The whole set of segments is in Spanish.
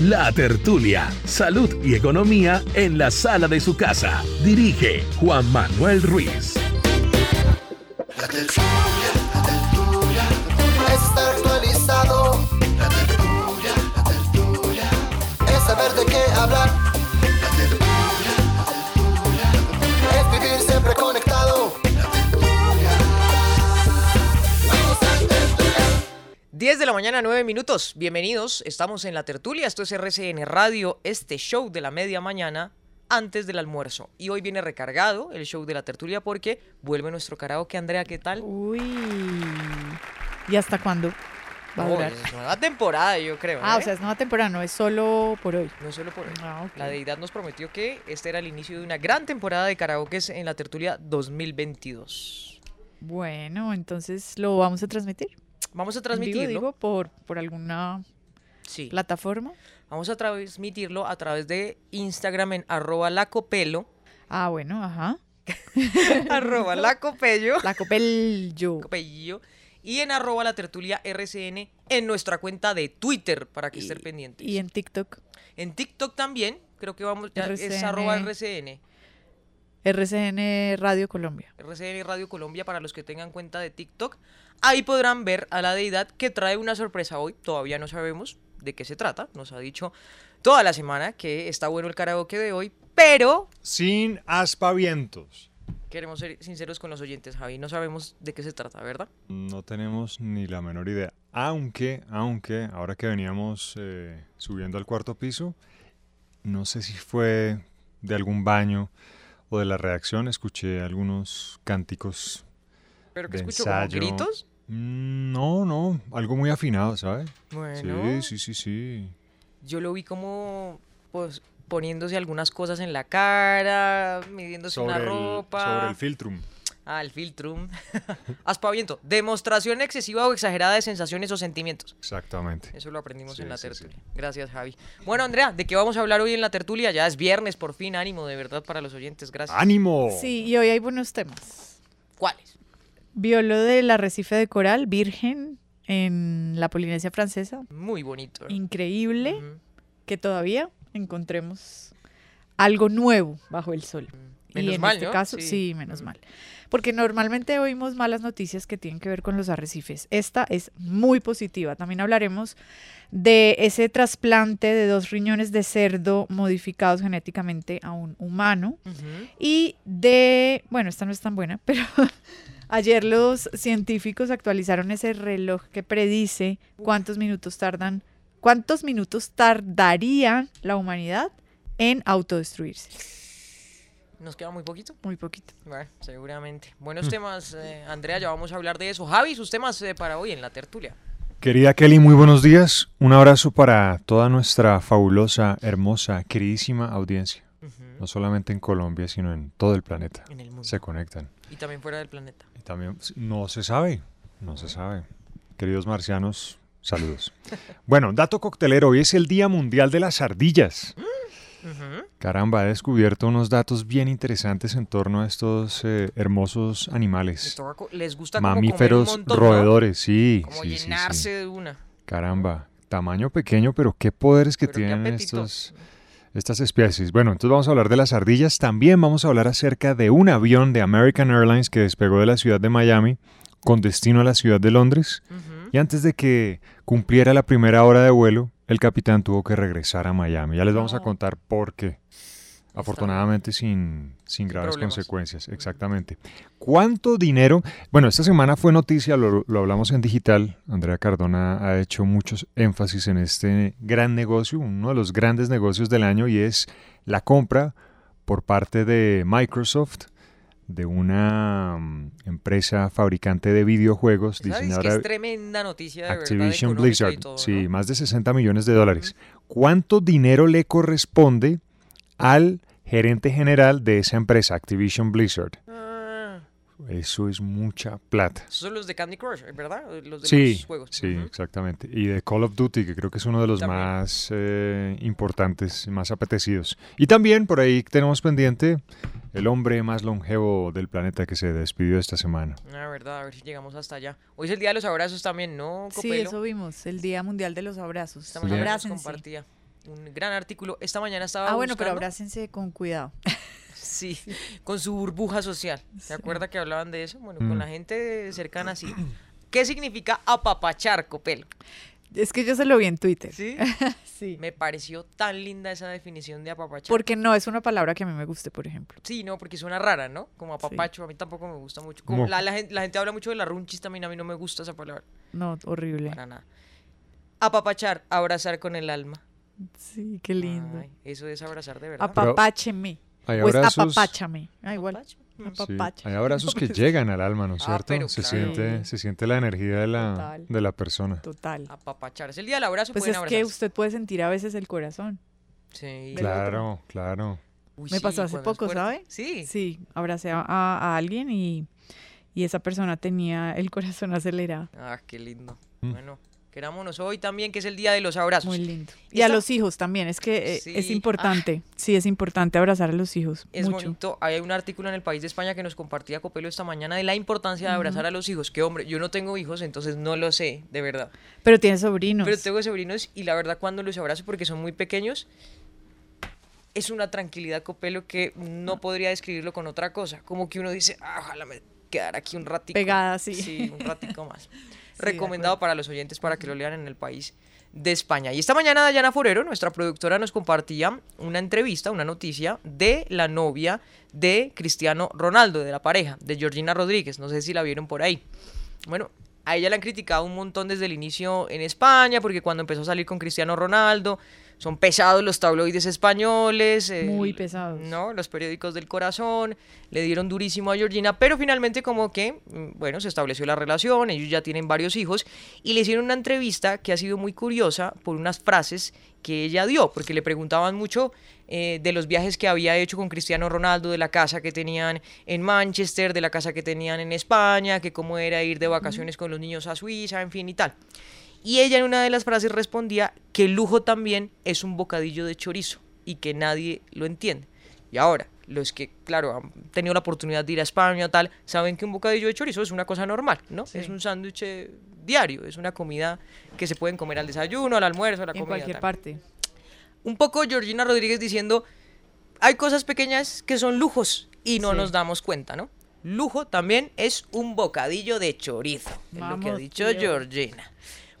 La tertulia, salud y economía en la sala de su casa. Dirige Juan Manuel Ruiz. 10 de la mañana, 9 minutos. Bienvenidos. Estamos en la tertulia. Esto es RCN Radio, este show de la media mañana antes del almuerzo. Y hoy viene recargado el show de la tertulia porque vuelve nuestro karaoke. Andrea, ¿qué tal? Uy. ¿Y hasta cuándo va a durar? es nueva temporada, yo creo. Ah, ¿eh? o sea, es nueva temporada, no es solo por hoy. No solo por hoy. Ah. La deidad nos prometió que este era el inicio de una gran temporada de karaoke en la tertulia 2022. Bueno, entonces lo vamos a transmitir. Vamos a transmitirlo. digo, por, por alguna sí. plataforma. Vamos a transmitirlo a través de Instagram en arroba lacopelo. Ah, bueno, ajá. arroba lacopello. La Copello. Y en arroba la tertulia RCN en nuestra cuenta de Twitter para que estén pendientes. Y en TikTok, En TikTok también, creo que vamos, ya es arroba RCN. RCN Radio Colombia. RCN Radio Colombia para los que tengan cuenta de TikTok. Ahí podrán ver a la deidad que trae una sorpresa hoy. Todavía no sabemos de qué se trata. Nos ha dicho toda la semana que está bueno el karaoke de hoy, pero Sin aspavientos. queremos ser sinceros con los oyentes, Javi. No sabemos de qué se trata, ¿verdad? No tenemos ni la menor idea. Aunque, aunque, ahora que veníamos eh, subiendo al cuarto piso, no sé si fue de algún baño o de la redacción, escuché algunos cánticos. Pero que De escucho como gritos. Mm, No, no, algo muy afinado, ¿sabes? Bueno. Sí, sí, sí, sí. yo lo vi como pues poniéndose algunas cosas en la cara, midiéndose una el, ropa. sobre el filtrum. Ah, el filtrum. Aspaviento. Demostración excesiva o exagerada de sensaciones o sentimientos. Exactamente. Eso lo aprendimos Sí, en la sí, sí. tertulia. Gracias, Javi. Bueno, Andrea, ¿de qué vamos a hablar hoy en la tertulia? Ya es viernes, por fin, ánimo de verdad para los oyentes. Gracias. ¡Ánimo! Sí, y hoy hay buenos temas. ¿Cuáles? Vio lo del arrecife de coral virgen en la Polinesia francesa. Muy bonito. Increíble que todavía encontremos algo nuevo bajo el sol. y Menos en mal, este ¿no? caso, Sí. sí. menos mal. Porque normalmente oímos malas noticias que tienen que ver con los arrecifes. Esta es muy positiva. También hablaremos de ese trasplante de dos riñones de cerdo modificados genéticamente a un humano. Y de, bueno, esta no es tan buena, pero ayer los científicos actualizaron ese reloj que predice cuántos minutos tardan, cuántos minutos tardaría la humanidad en autodestruirse. Nos queda muy poquito. Muy poquito. Bueno, seguramente. Buenos temas, eh, Andrea, ya vamos a hablar de eso. Javi, sus temas eh, para hoy en la tertulia. Querida Kelly, muy buenos días. Un abrazo para toda nuestra fabulosa, hermosa, queridísima audiencia. No solamente en Colombia, sino en todo el planeta. En el mundo. Se conectan. Y también fuera del planeta. Y también no se sabe, no se sabe. Queridos marcianos, saludos. bueno, dato coctelero, hoy es el Día Mundial de las Ardillas. Caramba, he descubierto unos datos bien interesantes en torno a estos eh, hermosos Les, animales. les gusta como Mamíferos roedores, sí. Como sí, sí, sí. llenarse de una. Caramba, tamaño pequeño, pero qué poderes que Pero tienen estos, estas especies. Bueno, entonces vamos a hablar de las ardillas. También vamos a hablar acerca de un avión de American Airlines que despegó de la ciudad de Miami con destino a la ciudad de Londres. Y antes de que cumpliera la primera hora de vuelo, el capitán tuvo que regresar a Miami. Ya les vamos a contar por qué. Afortunadamente sin, sin graves problemas. consecuencias, exactamente. ¿Cuánto dinero? Bueno, esta semana fue noticia, lo, lo hablamos en digital. Andrea Cardona ha hecho muchos énfasis en este gran negocio, uno de los grandes negocios del año, y es la compra por parte de Microsoft de una mm, empresa fabricante de videojuegos, Esa es que diseñadora es tremenda noticia de verdad. Activision y Blizzard, todo, sí, ¿no? más de 60 millones de dólares. ¿Cuánto dinero le corresponde al gerente general de esa empresa, Activision Blizzard? Ah, Eso es mucha plata. esos son los de Candy Crush, ¿verdad? Los de Sí, los juegos. sí, exactamente. Y de Call of Duty, que creo que es uno de los También. más eh, importantes, más apetecidos. Y también por ahí tenemos pendiente el hombre más longevo del planeta que se despidió esta semana. La verdad, a ver si llegamos hasta allá. Hoy es el día de los abrazos también, ¿no, Sí, Copelo? eso vimos, el Día Mundial de los Abrazos. Esta mañana nos Abrácense. compartía un gran artículo. Esta mañana estaba Ah, bueno, pero buscando- abrácense con cuidado. Sí, con su burbuja social. ¿Se acuerda que hablaban de eso? Bueno, con Mm. la gente cercana sí. ¿Qué significa apapachar, Copelo? Es que yo se lo vi en Twitter. Sí. Sí. Me pareció tan linda esa definición de apapachar. Porque no es una palabra que a mí me guste, por ejemplo. Sí, no, porque suena rara, ¿no? Como apapacho, a mí tampoco me gusta mucho. Como la, la gente, la gente habla mucho de la runchis también, a mí no me gusta esa palabra. No, horrible. Para nada. Apapachar, abrazar con el alma. Sí, qué lindo. Ay, eso es abrazar de verdad. Apapácheme. Hay O es abrazos, apapáchame. Ah, igual. Apapacho. Sí, Apapacha. hay abrazos que llegan al alma, ¿no es Ah, cierto? pero se, claro. siente, se siente la energía de la, Total. de la persona. Total. Apapachar. Es el día del abrazo, Pues pueden es que usted puede sentir a veces el corazón. Sí. Claro, claro. Uy, Me sí, pasó hace poco. ¿sabe? Sí. Sí, abracé a, a- a alguien y, y esa persona tenía el corazón acelerado. Ah, qué lindo. Mm. Bueno, querámonos hoy también, que es el día de los abrazos. Muy lindo. Y Y a los hijos también, es que eh, Sí. es importante. Sí, es importante abrazar a los hijos. Es mucho. bonito. Hay un artículo en el País de España que nos compartía Copelo esta mañana de la importancia de abrazar a los hijos. Que hombre, yo no tengo hijos, entonces no lo sé, de verdad. Pero tiene sobrinos. Pero tengo sobrinos y la verdad cuando los abrazo porque son muy pequeños, es una tranquilidad, Copelo, que no podría describirlo con otra cosa. Como que uno dice, "Ah, ojalá me quedara aquí un ratito. Pegada, sí. Sí, un ratico más. Recomendado para los oyentes para que lo lean en el país de España. Y esta mañana Dayana Forero, nuestra productora, nos compartía una entrevista, una noticia de la novia de Cristiano Ronaldo, de la pareja, de Georgina Rodríguez. No sé si la vieron por ahí. Bueno, a ella le han criticado un montón desde el inicio en España, porque cuando empezó a salir con Cristiano Ronaldo, son pesados los tabloides españoles. eh, Muy pesados. No, los periódicos del corazón, le dieron durísimo a Georgina, pero finalmente como que, mm, bueno, se estableció la relación, ellos ya tienen varios hijos, y le hicieron una entrevista que ha sido muy curiosa por unas frases que ella dio, porque le preguntaban mucho eh, de los viajes que había hecho con Cristiano Ronaldo, de la casa que tenían en Manchester, de la casa que tenían en España, que cómo era ir de vacaciones con los niños a Suiza, en fin y tal. Y ella en una de las frases respondía que el lujo también es un bocadillo de chorizo y que nadie lo entiende. Y ahora, los que, claro, han tenido la oportunidad de ir a España o tal, saben que un bocadillo de chorizo es una cosa normal, ¿no? Sí. Es un sándwich eh, diario, es una comida que se pueden comer al desayuno, al almuerzo, a la en comida. cualquier tal. parte. Un poco Georgina Rodríguez diciendo, hay cosas pequeñas que son lujos y no Sí. nos damos cuenta, ¿no? Lujo también es un bocadillo de chorizo, es lo que ha dicho tío. Georgina.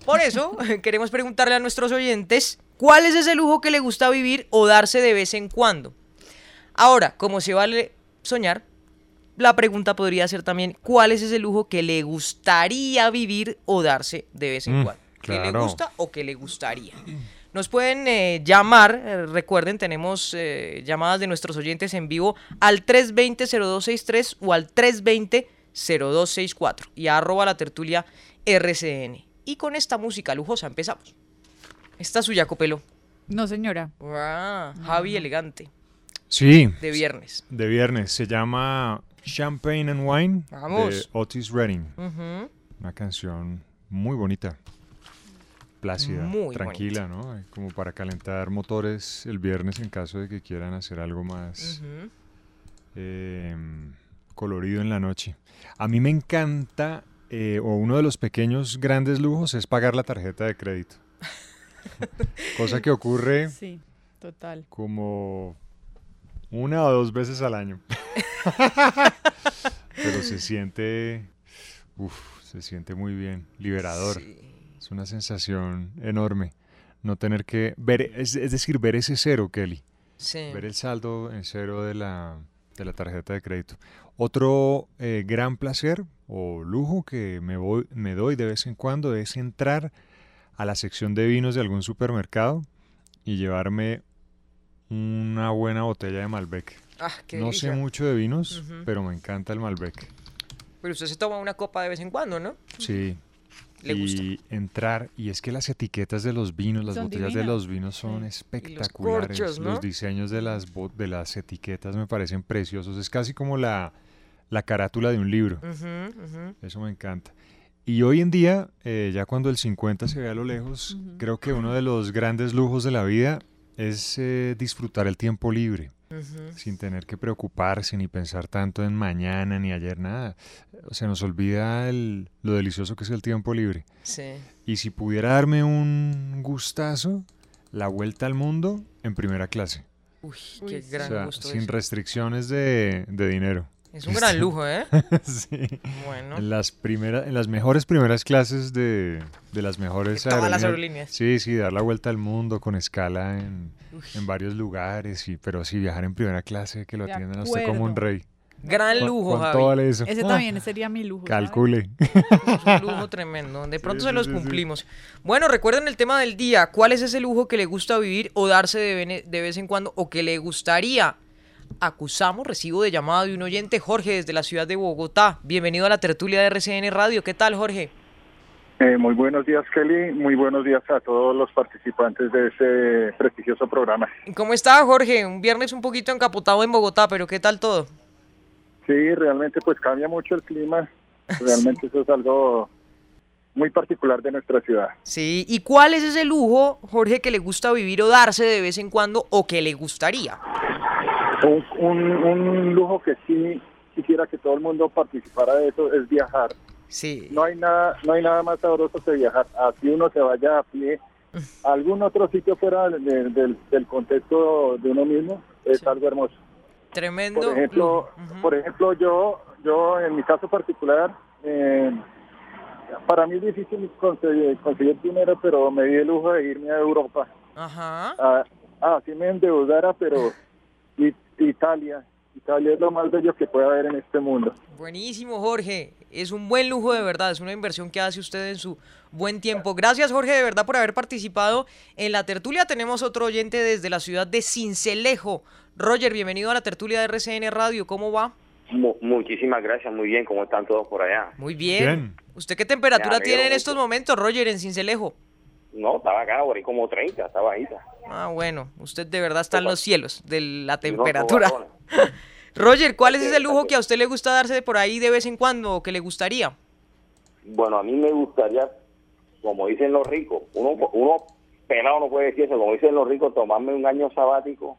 Por eso queremos preguntarle a nuestros oyentes, ¿cuál es ese lujo que le gusta vivir o darse de vez en cuando? Ahora, como se vale soñar, la pregunta podría ser también, ¿cuál es ese lujo que le gustaría vivir o darse de vez en Mm, cuando? ¿Que le claro. gusta o que le gustaría? Nos pueden eh, llamar, eh, recuerden, tenemos eh, llamadas de nuestros oyentes en vivo al 320-0263 o al 320-0264 y a arroba la tertulia RCN. Y con esta música lujosa empezamos. Esta es suya, Copelo. No, señora. Ah, Javi Elegante, Sí, de viernes. de viernes. Se llama Champagne and Wine Vamos. de Otis Redding. Una canción muy bonita. Plácida, Muy tranquila, ¿no? Como para calentar motores el viernes en caso de que quieran hacer algo más eh, colorido en la noche. A mí me encanta, eh, o uno de los pequeños grandes lujos es pagar la tarjeta de crédito. Cosa que ocurre Sí, total. como una o dos veces al año. Pero se siente, uf, se siente muy bien, liberador. Sí. Es una sensación enorme. No tener que ver, es, es decir, ver ese cero, Kelly. Sí. Ver el saldo en cero de la, de la tarjeta de crédito. Otro eh, gran placer o lujo que me, voy, me doy de vez en cuando es entrar a la sección de vinos de algún supermercado y llevarme una buena botella de Malbec. Ah, qué No sé mucho de vinos, pero me encanta el Malbec. Pero usted se toma una copa de vez en cuando, ¿no? Sí, Le gusta. y entrar, y es que las etiquetas de los vinos, las Son botellas de los vinos son espectaculares. corchos, ¿no? Los diseños de las, de las etiquetas me parecen preciosos. Es casi como la, la carátula de un libro. Ujú, ujú. Eso me encanta. Y hoy en día, eh, ya cuando el 50 se ve a lo lejos, creo que uno de los grandes lujos de la vida es eh, disfrutar el tiempo libre, sin tener que preocuparse ni pensar tanto en mañana ni ayer, nada. Se nos olvida el- lo delicioso que es el tiempo libre. Sí. Y si pudiera darme un gustazo, la vuelta al mundo en primera clase. Uy, qué. O gran sea, gusto sin eso. restricciones de, de dinero. Es un gran lujo, ¿eh? sí. Bueno. En las primeras, en las mejores primeras clases de, de las mejores De todas las aerolíneas. aerolíneas. Sí, sí, dar la vuelta al mundo con escala en, en varios lugares, sí, pero sí, viajar en primera clase, que lo atiendan a usted como un rey. Gran lujo, ¿Cuánto Javi. vale eso? Ese también sería mi lujo. Calcule. Es un lujo tremendo. De pronto Sí, se los sí, sí. cumplimos. Bueno, recuerden el tema del día. ¿Cuál es ese lujo que le gusta vivir o darse de vez en cuando o que le gustaría? Acusamos recibo de llamada de un oyente, Jorge, desde la ciudad de Bogotá. Bienvenido a la tertulia de RCN Radio. ¿Qué tal, Jorge? Eh, muy buenos días, Kelly. Muy buenos días a todos los participantes de este prestigioso programa. ¿Cómo está, Jorge? Un viernes un poquito encapotado en Bogotá, pero ¿qué tal todo? Sí, realmente pues cambia mucho el clima. Realmente eso es algo muy particular de nuestra ciudad. Sí. ¿Y cuál es ese lujo, Jorge, que le gusta vivir o darse de vez en cuando o que le gustaría? Un, un- un lujo que sí quisiera que todo el mundo participara de eso es viajar. Sí. No hay nada, no hay nada más sabroso que viajar. Así uno se vaya a pie a algún otro sitio fuera de- del, del contexto de uno mismo. Es Sí. algo hermoso. Tremendo. Por ejemplo, por ejemplo, yo, yo en mi caso particular, eh, para mí es difícil conseguir, conseguir dinero, pero me di el lujo de irme a Europa. Ajá. Ah, ah, sí me endeudara, pero Italia, Italia es lo más bello que puede haber en este mundo. Buenísimo, Jorge. Es un buen lujo de verdad, es una inversión que hace usted en su buen tiempo. Gracias, Jorge, de verdad, por haber participado en la tertulia. Tenemos otro oyente desde la ciudad de Cincelejo. Roger, bienvenido a la tertulia de RCN Radio. ¿Cómo va? Mu- muchísimas gracias, muy bien, ¿cómo están todos por allá? Muy bien. Bien. ¿Usted qué temperatura tiene en mucho. estos momentos, Roger, en Cincelejo? No, estaba acá, por ahí como 30, está bajita. Ah, bueno, usted de verdad está en los cielos de la temperatura. Roger, ¿cuál es ese es, lujo que a usted le gusta darse de por ahí de vez en cuando o que le gustaría? Bueno, a mí me gustaría, como dicen los ricos, uno, uno pelado no puede decir eso, como dicen los ricos, tomarme un año sabático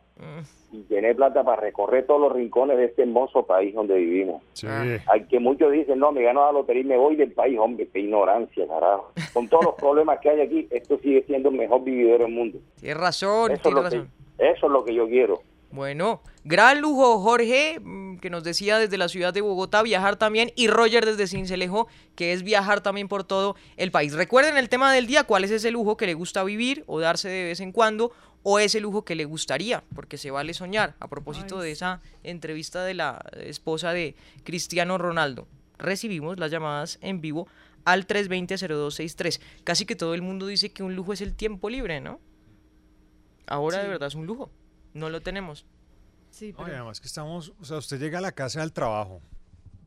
y tener plata para recorrer todos los rincones de este hermoso país donde vivimos. Sí. Ah. Al que muchos dicen, no, me gano la lotería y me voy del país, hombre, qué ignorancia, carajo. Con todos los problemas que hay aquí, esto sigue siendo el mejor vividero del mundo. Tiene razón, Eso es, lo que, razón. eso es lo que yo quiero. Bueno, gran lujo, Jorge, mm, que nos decía desde la ciudad de Bogotá viajar también, y Roger desde Cincelejo, que es viajar también por todo el país. Recuerden el tema del día, cuál es ese lujo que le gusta vivir o darse de vez en cuando, o ese lujo que le gustaría, porque se vale soñar, a propósito de esa entrevista de la esposa de Cristiano Ronaldo. Recibimos las llamadas en vivo al 320-0263. Casi que todo el mundo dice que un lujo es el tiempo libre, ¿no? Ahora de verdad es un lujo. No lo tenemos. Sí, Oye, pero además que estamos, o sea, usted llega a la casa del trabajo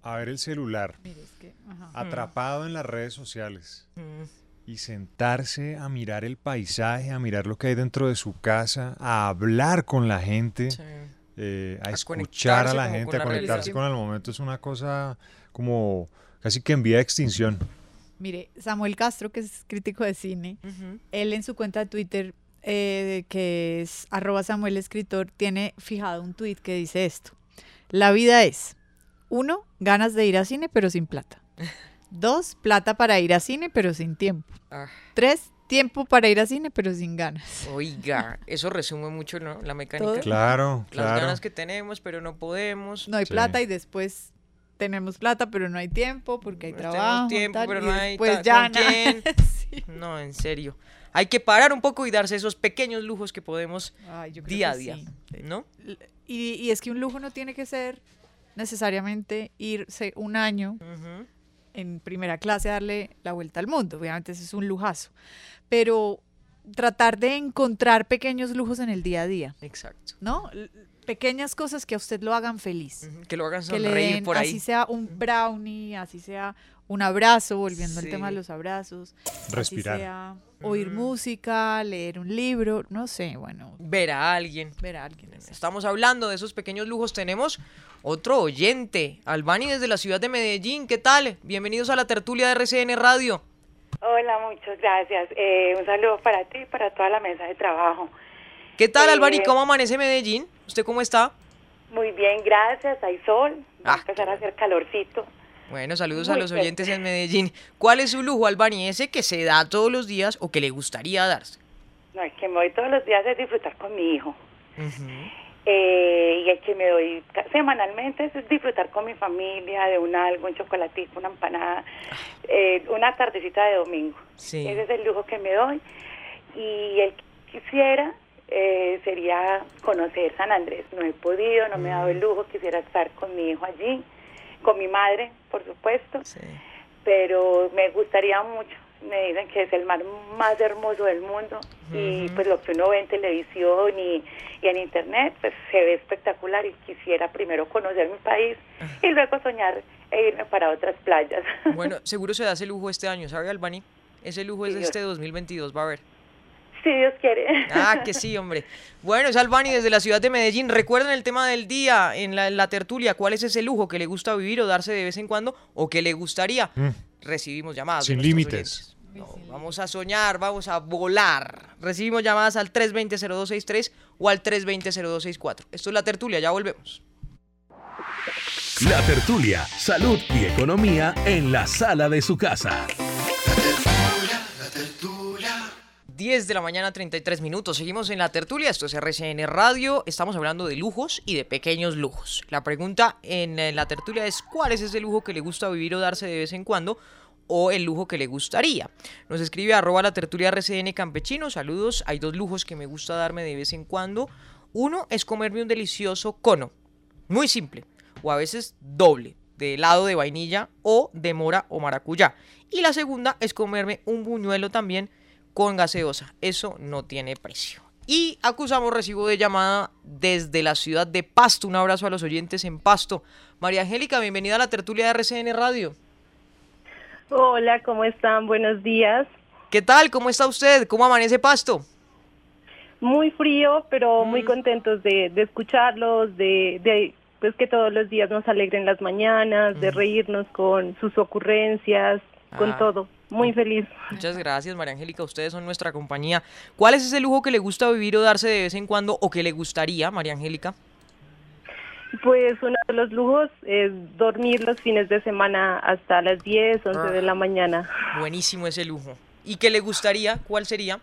a ver el celular, mire, es que, ajá. atrapado en las redes sociales Mm, y sentarse a mirar el paisaje, a mirar lo que hay dentro de su casa, a hablar con la gente, sí. eh, a, A escuchar a la gente, con a conectarse realidad. con el momento es una cosa como casi que en vía de extinción. Mire, Samuel Castro, que es crítico de cine, él en su cuenta de Twitter, eh, que es arroba Samuel Escritor, tiene fijado un tweet que dice esto. La vida es, uno, ganas de ir a cine pero sin plata. Dos, plata para ir a cine pero sin tiempo. Ah, Tres, tiempo para ir a cine pero sin ganas. oiga, eso resume mucho, ¿no? La mecánica. Todo. Claro, Las claro. ganas que tenemos, pero no podemos. No hay Sí. plata y después tenemos plata pero no hay tiempo porque hay Pues tenemos trabajo. tiempo, tal, pero no hay ta- ya ¿con nada. quién? Sí. No, en serio. Hay que parar un poco y darse esos pequeños lujos que podemos Ay, yo creo día a día, sí. ¿no? Y, y es que un lujo no tiene que ser necesariamente irse un año Ujú. En primera clase darle la vuelta al mundo. Obviamente ese es un lujazo. Pero tratar de encontrar pequeños lujos en el día a día, Exacto. ¿no? Pequeñas cosas que a usted lo hagan feliz. Que lo hagan Que le sonreír den, por ahí. así sea un brownie, así sea un abrazo, volviendo al tema de los abrazos. Respirar. Sea oír Ujú. música, leer un libro, no sé, bueno, Ver a alguien. ver a alguien. Estamos hablando de esos pequeños lujos. Tenemos otro oyente, Albani desde la ciudad de Medellín. ¿Qué tal? Bienvenidos a la tertulia de RCN Radio. Hola, muchas gracias. Eh, un saludo para ti y para toda la mesa de trabajo. ¿Qué tal, Eh, Albani? ¿Cómo amanece Medellín? ¿Usted cómo está? Muy bien, gracias. Hay sol. Va Ah, a empezar a hacer calorcito. Bueno, saludos a los oyentes en Medellín. ¿Cuál es su lujo, Albani? ¿Ese que se da todos los días o que le gustaría darse? No, es que me voy todos los días a disfrutar con mi hijo. Eh, y el que me doy semanalmente es disfrutar con mi familia de un algo, un chocolatico, una empanada, eh, una tardecita de domingo. Sí. Ese es el lujo que me doy. Y el que quisiera eh, sería conocer San Andrés. No he podido, no me he dado el lujo. Quisiera estar con mi hijo allí, con mi madre, por supuesto. Sí. Pero me gustaría mucho. Me dicen que es el mar más hermoso del mundo. Y pues lo que uno ve en televisión y, y en internet, pues se ve espectacular. Y quisiera primero conocer mi país y luego soñar e irme para otras playas. Bueno, seguro se da ese lujo este año, ¿sabe, Albani? Ese lujo es este 2022, va a ver. si Dios quiere. Ah, que sí, hombre. Bueno, es Albani desde la ciudad de Medellín. Recuerden el tema del día en la, en la tertulia. ¿Cuál es ese lujo que le gusta vivir o darse de vez en cuando o que le gustaría? Mm. Recibimos llamadas. Sin límites. No, vamos a soñar, vamos a volar. Recibimos llamadas al 320-0263 o al 320-0264. Esto es la tertulia, ya volvemos. La tertulia, salud y economía en la sala de su casa. 10 de la mañana, 33 minutos. Seguimos en la tertulia. Esto es RCN Radio. Estamos hablando de lujos y de pequeños lujos. La pregunta en eh, la tertulia es: ¿cuál es ese lujo que le gusta vivir o darse de vez en cuando? O el lujo que le gustaría. Nos escribe arroba la tertulia RCN Campechino. Saludos. Hay dos lujos que me gusta darme de vez en cuando. Uno es comerme un delicioso cono. Muy simple. O a veces doble. De helado de vainilla o de mora o maracuyá. Y la segunda es comerme un buñuelo también con gaseosa. Eso no tiene precio. Y acusamos recibo de llamada desde la ciudad de Pasto. Un abrazo a los oyentes en Pasto. María Angélica, bienvenida a la tertulia de RCN Radio. Hola, ¿cómo están? Buenos días. ¿Qué tal? ¿Cómo está usted? ¿Cómo amanece Pasto? Muy frío, pero muy Mm. contentos de, de escucharlos, de, de pues que todos los días nos alegren las mañanas, de reírnos con sus ocurrencias, con Ah. todo. Muy feliz. Muchas gracias, María Angélica. Ustedes son nuestra compañía. ¿Cuál es ese lujo que le gusta vivir o darse de vez en cuando o que le gustaría, María Angélica? Pues uno de los lujos es dormir los fines de semana hasta las 10, 11 de la mañana. Buenísimo ese lujo. ¿Y qué le gustaría? ¿Cuál sería?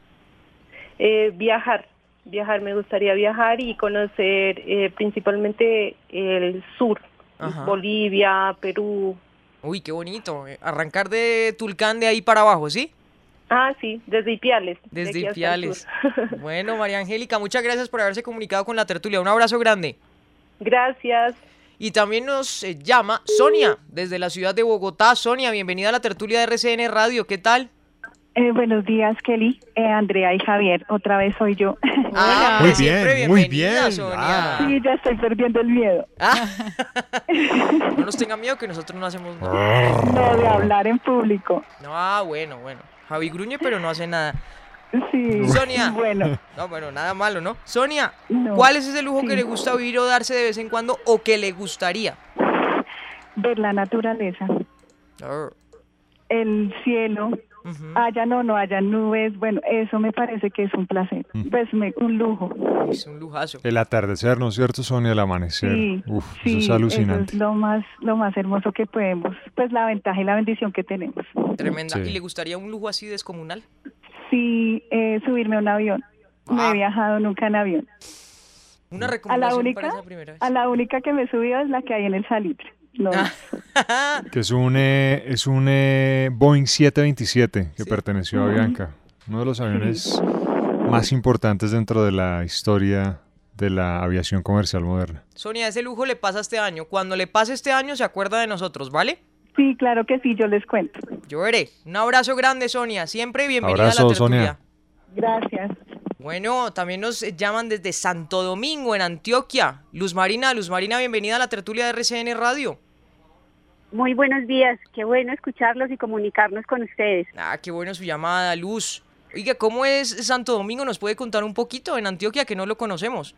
Eh, viajar, viajar, me gustaría viajar y conocer eh, principalmente el sur, Ajá. Bolivia, Perú. Uy, qué bonito. Arrancar de Tulcán de ahí para abajo, ¿sí? Ah, sí, desde Ipiales. de Desde Ipiales. Bueno, María Angélica, muchas gracias por haberse comunicado con la tertulia. Un abrazo grande. Gracias. Y también nos eh, llama Sonia, desde la ciudad de Bogotá. Sonia, bienvenida a la tertulia de RCN Radio. ¿Qué tal? Eh, buenos días, Kelly, eh, Andrea y Javier. Otra vez soy yo. Ah, Muy siempre bien, muy bien. Sonia. Ah. sí, ya estoy perdiendo el miedo. Ah. no nos tengan miedo que nosotros no hacemos nada. No de hablar en público. No, ah, bueno, bueno. Javi gruñe, pero no hace nada. Sí. Sonia. Bueno, No, bueno, nada malo, ¿no? Sonia, No, ¿cuál es ese lujo sí. que le gusta vivir o darse de vez en cuando o que le gustaría? ver la naturaleza, Arr, el cielo. Ujú. Haya no, no haya nubes. Bueno, eso me parece que es un placer. Mm. Pues me, un lujo. Es un lujazo. El atardecer, ¿no es cierto, Sonia? El amanecer. Sí, Uf, sí, eso es alucinante. es lo más, lo más hermoso que podemos. Pues la ventaja y la bendición que tenemos. Tremenda. Sí. ¿Y le gustaría un lujo así descomunal? Sí, eh, subirme a un avión. No Ah. he viajado nunca en avión. Una A la recomendación única, para esa primera vez. a la única que me he subido es la que hay en el salitre. No, Ah. Que es un, eh, es un eh, Boeing 727 que Sí. perteneció a Bianca. Uno de los aviones más importantes dentro de la historia de la aviación comercial moderna. Sonia, ese lujo le pasa este año. Cuando le pase este año, se acuerda de nosotros, ¿vale? sí, claro que sí, yo les cuento. Yo veré. Un abrazo grande, Sonia. Siempre bienvenida a la tertulia. Sonia. Gracias. Bueno, también nos llaman desde Santo Domingo, en Antioquia. Luz Marina, Luz Marina, bienvenida a la tertulia de RCN Radio. Muy buenos días, qué bueno escucharlos y comunicarnos con ustedes. Ah, qué bueno su llamada, Luz. Oiga, ¿cómo es Santo Domingo? ¿Nos puede contar un poquito en Antioquia que no lo conocemos?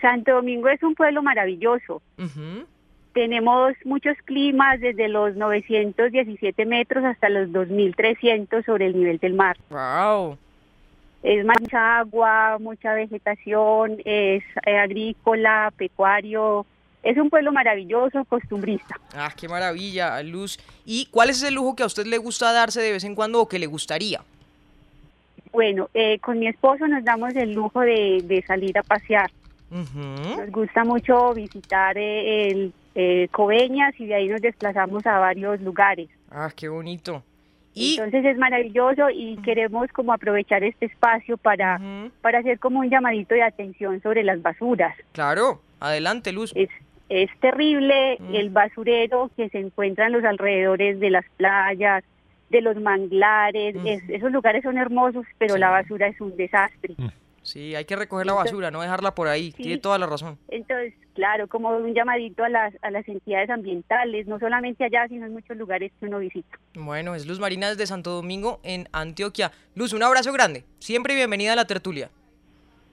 Santo Domingo es un pueblo maravilloso. Ujú. Tenemos muchos climas desde los 917 metros hasta los 2300 sobre el nivel del mar. Wow. Es mucha agua, mucha vegetación, es eh, agrícola, pecuario. Es un pueblo maravilloso, costumbrista. Ah, qué maravilla, Luz. ¿Y cuál es el lujo que a usted le gusta darse de vez en cuando o que le gustaría? Bueno, eh, con mi esposo nos damos el lujo de, de salir a pasear. Nos gusta mucho visitar eh, el eh, Coveñas y de ahí nos desplazamos a varios lugares. Ah, qué bonito. Y Entonces es maravilloso y queremos como aprovechar este espacio para, para hacer como un llamadito de atención sobre las basuras. claro, adelante, Luz. Es, es terrible Mm. el basurero que se encuentra en los alrededores de las playas, de los manglares. Es- esos lugares son hermosos, pero la basura es un desastre. Sí, hay que recoger la basura, no dejarla por ahí. Tiene toda la razón. Entonces, claro, como un llamadito a las, a las entidades ambientales, no solamente allá, sino en muchos lugares que uno visita. Bueno, es Luz Marina desde Santo Domingo, en Antioquia. Luz, un abrazo grande. Siempre bienvenida a la tertulia.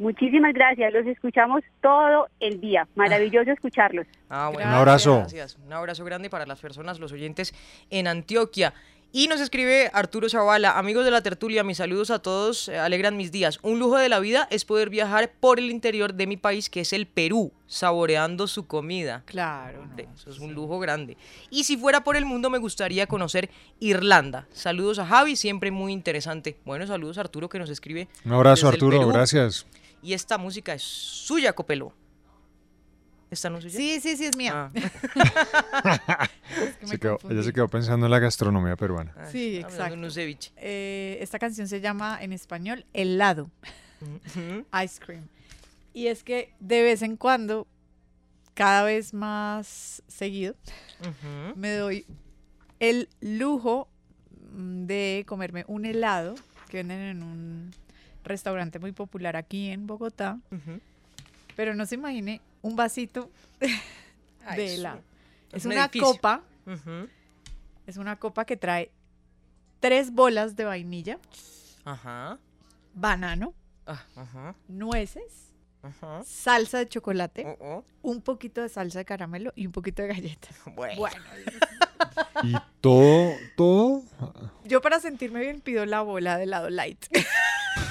Muchísimas gracias, los escuchamos todo el día. Maravilloso escucharlos. Ah, bueno, Un abrazo. Gracias. Un abrazo grande para las personas, los oyentes en Antioquia. Y nos escribe Arturo Zavala, amigos de la tertulia, mis saludos a todos, eh, alegran mis días. Un lujo de la vida es poder viajar por el interior de mi país, que es el Perú, saboreando su comida. Claro. Eso es un lujo grande. Y si fuera por el mundo, me gustaría conocer Irlanda. Saludos a Javi, siempre muy interesante. Bueno, saludos a Arturo que nos escribe. Un abrazo, desde el Arturo, Perú. gracias. Y esta música es suya, Copelo. ¿Esta no es suya? Sí, sí, sí, es mía. Ah. Se quedó- ella se quedó pensando en la gastronomía peruana. Sí, Estamos hablando exacto. de unos ceviche. Eh, esta canción se llama en español helado, ice cream. Y es que de vez en cuando, cada vez más seguido, me doy el lujo mm, de comerme un helado que venden en un restaurante muy popular aquí en Bogotá. Pero no se imagine un vasito Ay, de es helado. Es es un una edificio. copa, es una copa que trae tres bolas de vainilla, Ajá. banano, Ah, ajá. nueces, Ajá. salsa de chocolate, Oh, oh. un poquito de salsa de caramelo y un poquito de galleta. Bueno. Y todo, todo, Yo para sentirme bien pido la bola de helado light.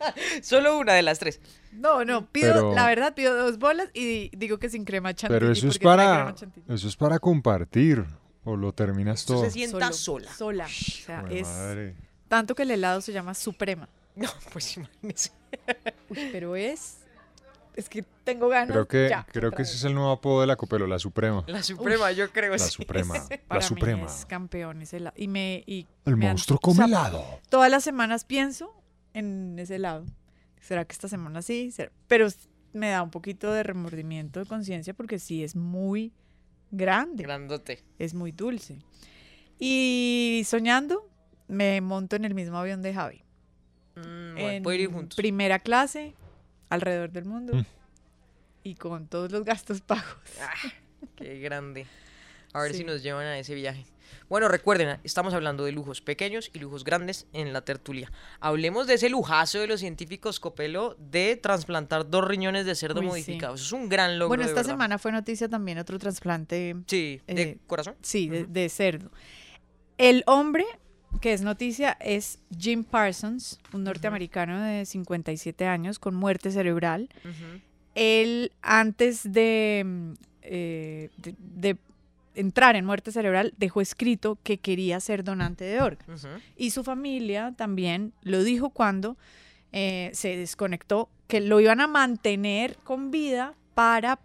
Solo una de las tres. No, no, pido, Pero- la verdad, pido dos bolas y digo que sin crema chantilly. pero eso es para, eso es para compartir. O lo terminas Esto todo. se sienta Solo- sola. Sola. O sea, es madre. tanto que el helado se llama Suprema. No, pues imagínese. Uy, pero es. Es que tengo ganas. Creo que, ya, creo que ese es el nuevo apodo de la Copelo, la Suprema. La Suprema, yo creo. La sí. Suprema. Para La mí Suprema. es campeón ese helado. Y me. Y El me monstruo o come sea, helado. Todas las semanas pienso en ese helado. ¿Será que esta semana sí? ¿Será? Pero me da un poquito de remordimiento de conciencia porque sí es muy grande. Grandote. Es muy dulce. Y soñando, me monto en el mismo avión de Javi. Mm, bueno, en ir juntos. primera clase, alrededor del mundo. Mm. Y con todos los gastos pagos. Qué grande. A ver Sí. si nos llevan a ese viaje. Bueno, recuerden, estamos hablando de lujos pequeños y lujos grandes en la tertulia. Hablemos de ese lujazo de los científicos Copelo de trasplantar dos riñones de cerdo Uy, modificados. Es un gran logro. bueno, esta semana fue noticia también otro trasplante. Sí, de eh, corazón. Sí, de, de cerdo. El hombre que es noticia es Jim Parsons, un norteamericano de 57 años con muerte cerebral. Él, antes de, mm, eh, de- de entrar en muerte cerebral, dejó escrito que quería ser donante de órganos. Y su familia también lo dijo cuando eh, se desconectó, que lo iban a mantener con vida para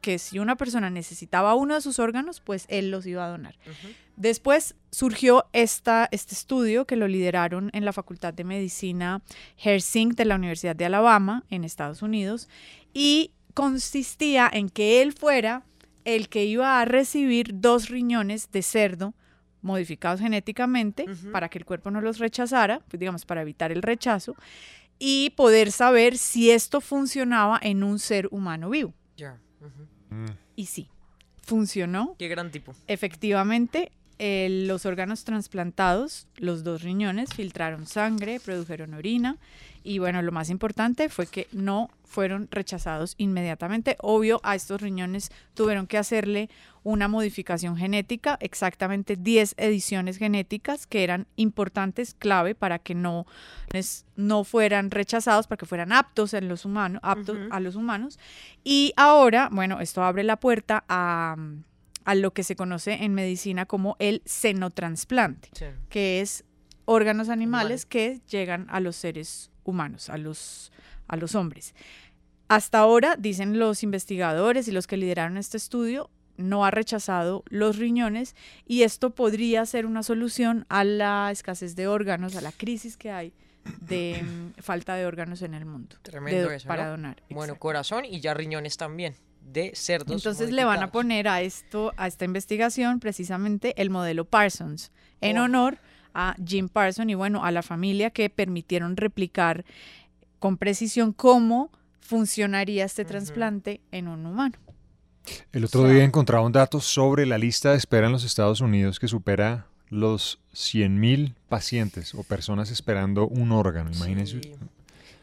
que si una persona necesitaba uno de sus órganos, pues él los iba a donar. Después surgió esta, este estudio que lo lideraron en la Facultad de Medicina Herzing de la Universidad de Alabama en Estados Unidos y consistía en que él fuera el que iba a recibir dos riñones de cerdo modificados genéticamente para que el cuerpo no los rechazara, pues digamos, para evitar el rechazo, y poder saber si esto funcionaba en un ser humano vivo. Ya. Y sí, funcionó. Qué gran tipo. Efectivamente, eh, los órganos trasplantados, los dos riñones, filtraron sangre, produjeron orina y bueno, lo más importante fue que no fueron rechazados inmediatamente. Obvio, a estos riñones tuvieron que hacerle una modificación genética, exactamente 10 ediciones genéticas que eran importantes, clave para que no, no fueran rechazados, para que fueran aptos en los humanos, aptos a los humanos. Y ahora, bueno, esto abre la puerta a a lo que se conoce en medicina como el senotransplante, que es órganos animales que llegan a los seres humanos, a los, a los hombres. Hasta ahora, dicen los investigadores y los que lideraron este estudio, no ha rechazado los riñones y esto podría ser una solución a la escasez de órganos, a la crisis que hay de falta de órganos en el mundo. Tremendo eso, Para donar. Bueno, corazón y ya riñones también de cerdos. Entonces le van a poner a esto, a esta investigación, precisamente el modelo Parsons, en honor a Jim Parsons y bueno, a la familia que permitieron replicar con precisión cómo funcionaría este trasplante en un humano. El otro día encontraba un dato sobre la lista de espera en los Estados Unidos que supera los 100.000 pacientes o personas esperando un órgano. Imagínense.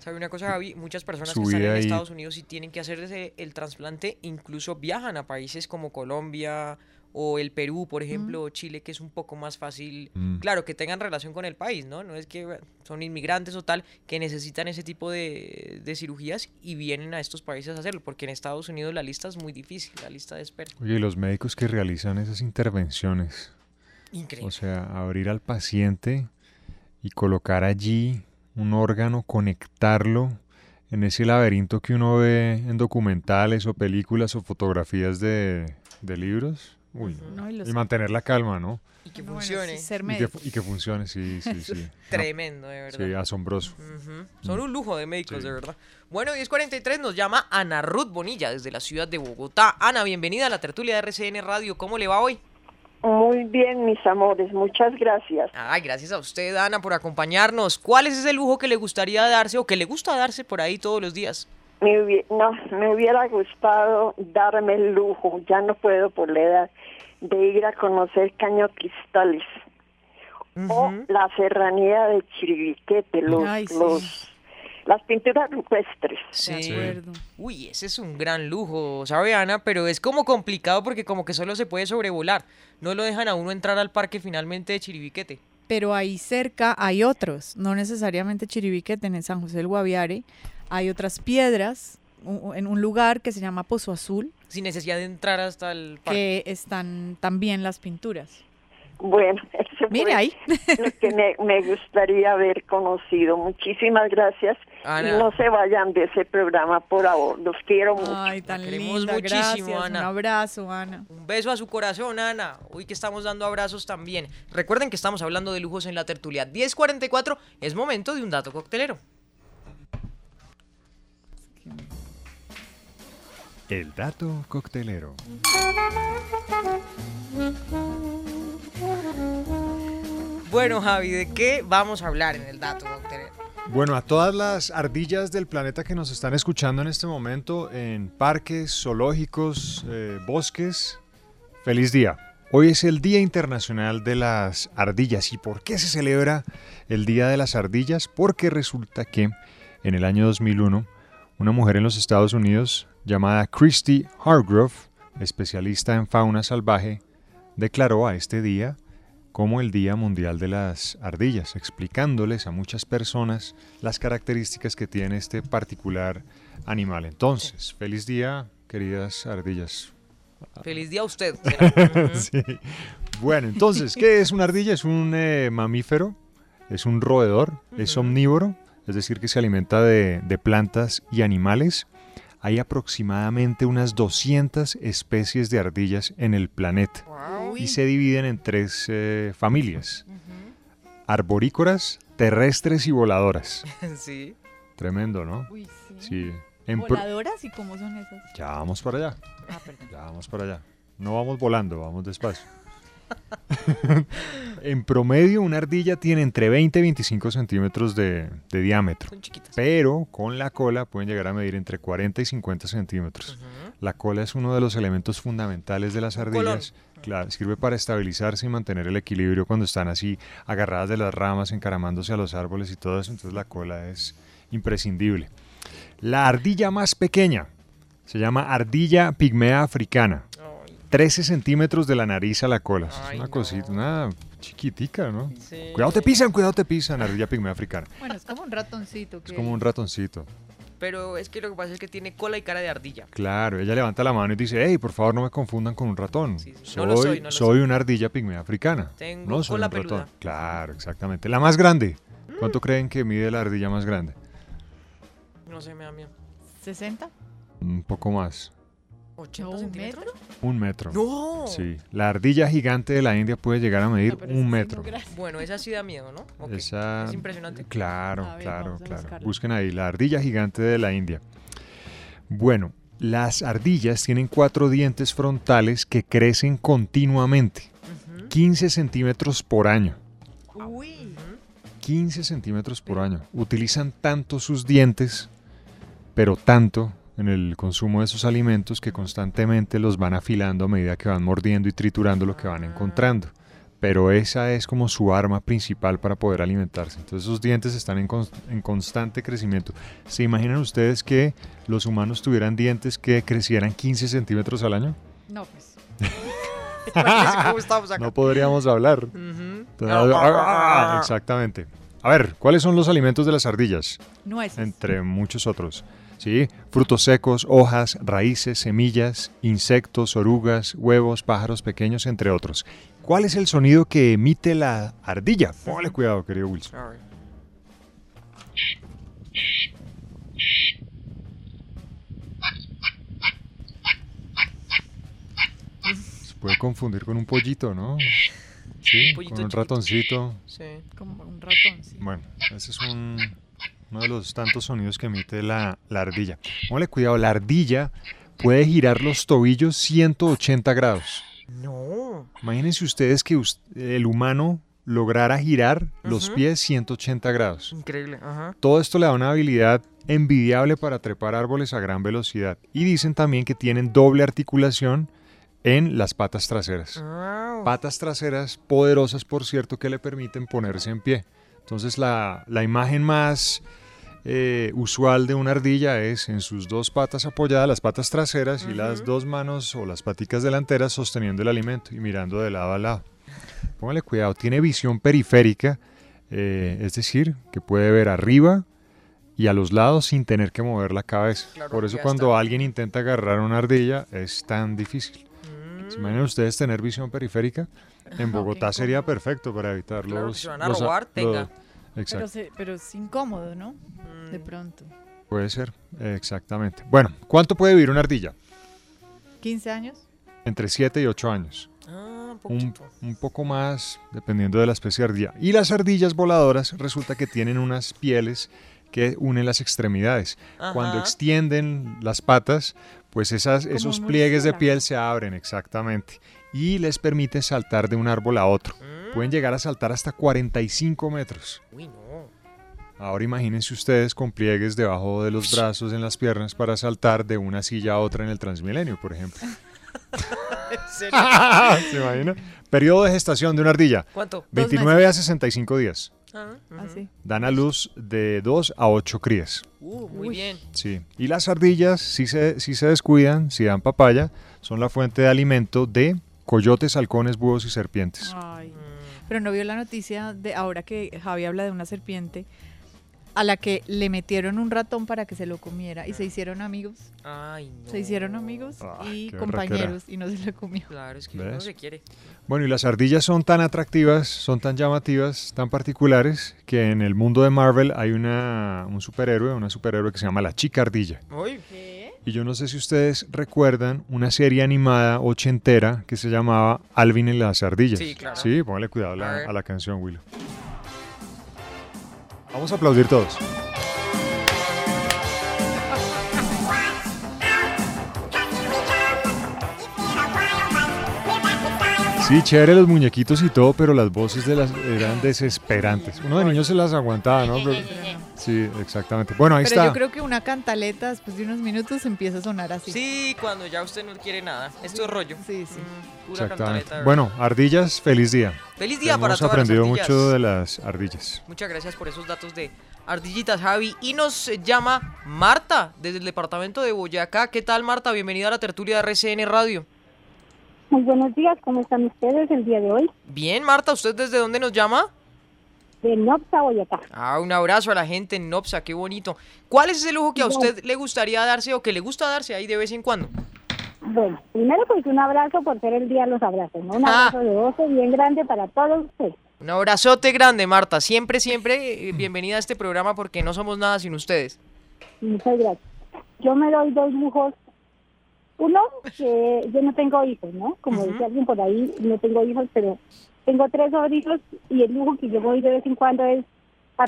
¿Sabe una cosa, Javi? Muchas personas que están en Estados Unidos y tienen que hacerse el trasplante, incluso viajan a países como Colombia o el Perú, por ejemplo, o Chile, que es un poco más fácil, mm. claro, que tengan relación con el país, ¿no? No es que son inmigrantes o tal, que necesitan ese tipo de, de, cirugías y vienen a estos países a hacerlo, porque en Estados Unidos la lista es muy difícil, la lista de espera. Oye, los médicos que realizan esas intervenciones, Increíble. o sea, abrir al paciente y colocar allí un órgano, conectarlo en ese laberinto que uno ve en documentales o películas o fotografías de, libros. Uy, y, mantener la calma, ¿no? Y que funcione. y, que, funcione, sí, sí, sí. Tremendo, de verdad. Sí, asombroso. Son un lujo de médicos, de verdad. Bueno, 1043 nos llama Ana Ruth Bonilla desde la ciudad de Bogotá. Ana, bienvenida a la tertulia de RCN Radio. ¿Cómo le va hoy? Muy bien, mis amores, muchas gracias. Ay, gracias a usted, Ana, por acompañarnos. ¿Cuál es ese lujo que le gustaría darse o que le gusta darse por ahí todos los días? Me no, me hubiera gustado darme el lujo, ya no puedo por la edad, de ir a conocer Caño Cristales o la serranía de Chiribiquete, los, los las pinturas rupestres. Sí. Uy, ese es un gran lujo, ¿sabe Ana? Pero es como complicado porque como que solo se puede sobrevolar. No lo dejan a uno entrar al parque finalmente de Chiribiquete. Pero ahí cerca hay otros, no necesariamente Chiribiquete, en San José del Guaviare. Hay otras piedras en un lugar que se llama Pozo Azul. Sin necesidad de entrar hasta el parque. Que están también las pinturas. Bueno, eso Mire ahí. lo que me, gustaría haber conocido. Muchísimas gracias. Y no se vayan de ese programa por ahora. Los quiero mucho. Ay, tan linda. Muchísimo, Ana. Un abrazo, Ana. Un beso a su corazón, Ana. Hoy que estamos dando abrazos también. Recuerden que estamos hablando de lujos en la tertulia. 1044 es momento de un dato coctelero. El dato coctelero. Bueno, Javi, ¿de qué vamos a hablar en el dato, doctor? Bueno, a todas las ardillas del planeta que nos están escuchando en este momento en parques, zoológicos, eh, bosques, feliz día. Hoy es el Día Internacional de las Ardillas. ¿Y por qué se celebra el Día de las Ardillas? Porque resulta que en el año 2001, una mujer en los Estados Unidos llamada Christy Hargrove, especialista en fauna salvaje, declaró a este día como el Día Mundial de las Ardillas, explicándoles a muchas personas las características que tiene este particular animal. Entonces, feliz día, queridas ardillas. Feliz día a usted. Bueno, entonces, ¿qué es una ardilla? Es un eh, mamífero, es un roedor, es omnívoro, es decir, que se alimenta de, plantas y animales. Hay aproximadamente unas 200 especies de ardillas en el planeta y se dividen en tres eh, familias. Arborícoras, terrestres y voladoras. sí. Tremendo, ¿no? Uy, sí. ¿Voladoras y cómo son esas? Ya vamos para allá. Ah, ya vamos para allá. No vamos volando, vamos despacio. en promedio, una ardilla tiene entre 20 y 25 centímetros de, de diámetro. Son chiquitas. Pero con la cola pueden llegar a medir entre 40 y 50 centímetros. La cola es uno de los elementos fundamentales de las ardillas. Claro, sirve para estabilizarse y mantener el equilibrio cuando están así agarradas de las ramas, encaramándose a los árboles y todo eso. Entonces la cola es imprescindible. La ardilla más pequeña se llama ardilla pigmea africana. 13 centímetros de la nariz a la cola. Es una cosita, una chiquitica, ¿no? Cuidado te pisan, cuidado te pisan, ardilla pigmea africana. Bueno, es como un ratoncito. Es que- como un ratoncito. Pero es que lo que pasa es que tiene cola y cara de ardilla. Claro, ella levanta la mano y dice, hey, por favor no me confundan con un ratón. Soy, No lo soy, no lo soy una ardilla pigmea africana. Tengo no soy cola un ratón. peluda. Claro, exactamente. La más grande. ¿Cuánto creen que mide la ardilla más grande? No sé, me da miedo. ¿60? Un poco más. ¿80 centímetros? Un metro. ¡No! Sí. La ardilla gigante de la India puede llegar a medir un metro. Bueno, esa sí da miedo, ¿no? Esa- Es impresionante. Claro, ver, claro, claro. buscarla. Busquen ahí, la ardilla gigante de la India. Bueno, las ardillas tienen cuatro dientes frontales que crecen continuamente. 15 centímetros por año. 15 centímetros por año. Utilizan tanto sus dientes, pero tanto en el consumo de sus alimentos que constantemente los van afilando a medida que van mordiendo y triturando lo que van encontrando. Pero esa es como su arma principal para poder alimentarse. Entonces esos dientes están en, cons- en constante crecimiento. ¿Se imaginan ustedes que los humanos tuvieran dientes que crecieran 15 centímetros al año? No, pues. ¿Cómo estamos acá? No podríamos hablar. Ujú. Entonces, ah, Exactamente. A ver, ¿cuáles son los alimentos de las ardillas? Nueces. Entre muchos otros. ¿Sí? Frutos secos, hojas, raíces, semillas, insectos, orugas, huevos, pájaros pequeños, entre otros. ¿Cuál es el sonido que emite la ardilla? Póngale cuidado, querido Wilson. Se puede confundir con un pollito, ¿no? Sí, pollito con un chiquito. ratoncito. Sí. Como un ratón, sí. Bueno, ese es un- uno de los tantos sonidos que emite la, la ardilla. Póngale cuidado, la ardilla puede girar los tobillos 180 grados. No. Imagínense ustedes que el humano lograra girar los pies 180 grados. Increíble. Ajá. Todo esto le da una habilidad envidiable para trepar árboles a gran velocidad. Y dicen también que tienen doble articulación en las patas traseras. Patas traseras poderosas, por cierto, que le permiten ponerse en pie. Entonces la, la imagen más eh, usual de una ardilla es en sus dos patas apoyadas, las patas traseras, y las dos manos o las paticas delanteras sosteniendo el alimento y mirando de lado a lado. Póngale cuidado, tiene visión periférica, eh, es decir, que puede ver arriba y a los lados sin tener que mover la cabeza. Claro, Por eso cuando está. alguien intenta agarrar una ardilla es tan difícil. Mm. ¿Se imaginan ustedes tener visión periférica? En Bogotá sería perfecto para evitar Claro, los... si van a los- robar, los- tenga. Exacto. Pero, se- pero es incómodo, ¿no? Mm. De pronto. Puede ser, exactamente. Bueno, ¿cuánto puede vivir una ardilla? ¿15 años? Entre 7 y 8 años. Ah, Un, un poco más, dependiendo de la especie de ardilla. Y las ardillas voladoras resulta que tienen unas pieles que unen las extremidades. Cuando extienden las patas, pues esas, Como esos pliegues de piel se abren exactamente y les permite saltar de un árbol a otro. Pueden llegar a saltar hasta 45 metros. Uy, no. Ahora imagínense ustedes con pliegues debajo de los brazos, en las piernas, para saltar de una silla a otra en el Transmilenio, por ejemplo. ¿En serio? ¿Se imagina? Periodo de gestación de una ardilla. ¿Cuánto? Dos 29 a 65 días. Ah. Así. Dan a luz de 2 a 8 crías. Uh, muy bien. Sí. Y las ardillas, si se, si se descuidan, si dan papaya, son la fuente de alimento de coyotes, halcones, búhos y serpientes. Ay. Pero no vio la noticia de ahora que Javi habla de una serpiente a la que le metieron un ratón para que se lo comiera y se hicieron amigos. Ay, no. Se hicieron amigos Ah, y compañeros y no se lo comió. Claro, es que uno ¿Ves? se quiere. Bueno, y las ardillas son tan atractivas, son tan llamativas, tan particulares, que en el mundo de Marvel hay una, un superhéroe, una superhéroe que se llama la chica ardilla. Uy. Y yo no sé si ustedes recuerdan una serie animada ochentera que se llamaba Alvin y las ardillas. Sí, claro. Sí, póngale cuidado a la, a la canción, Willow. Vamos a aplaudir todos. Sí, chévere los muñequitos y todo, pero las voces de las eran desesperantes. Uno de niños se las aguantaba, ¿no? Pero- sí, exactamente. Bueno, ahí Pero está. yo creo que una cantaleta después de unos minutos empieza a sonar así. Sí, cuando ya usted no quiere nada. Esto es rollo. Sí, sí. pura Exactamente. cantaleta. Bueno, ardillas, feliz día. Feliz día para Hemos todas las aprendido ardillas. mucho de las ardillas. Muchas gracias por esos datos de ardillitas, Javi. Y nos llama Marta desde el departamento de Boyacá. ¿Qué tal, Marta? Bienvenida a la tertulia de RCN Radio. Muy buenos días, ¿cómo están ustedes el día de hoy? Bien, Marta, ¿usted desde dónde nos llama? De Nopsa, Boyacá. Ah, un abrazo a la gente en Nopsa, qué bonito. ¿Cuál es ese lujo que a Bueno. usted le gustaría darse o que le gusta darse ahí de vez en cuando? Bueno, primero pues un abrazo por ser el día de los abrazos, ¿no? Un Ah. abrazo de oso bien grande para todos ustedes. Un abrazote grande, Marta. Siempre, siempre eh, bienvenida a este programa porque no somos nada sin ustedes. Muchas gracias. Yo me doy dos lujos. Uno, que yo no tengo hijos, ¿no? Como dice alguien por ahí, no tengo hijos, pero tengo tres sobrinos y el lujo que yo doy de vez en cuando es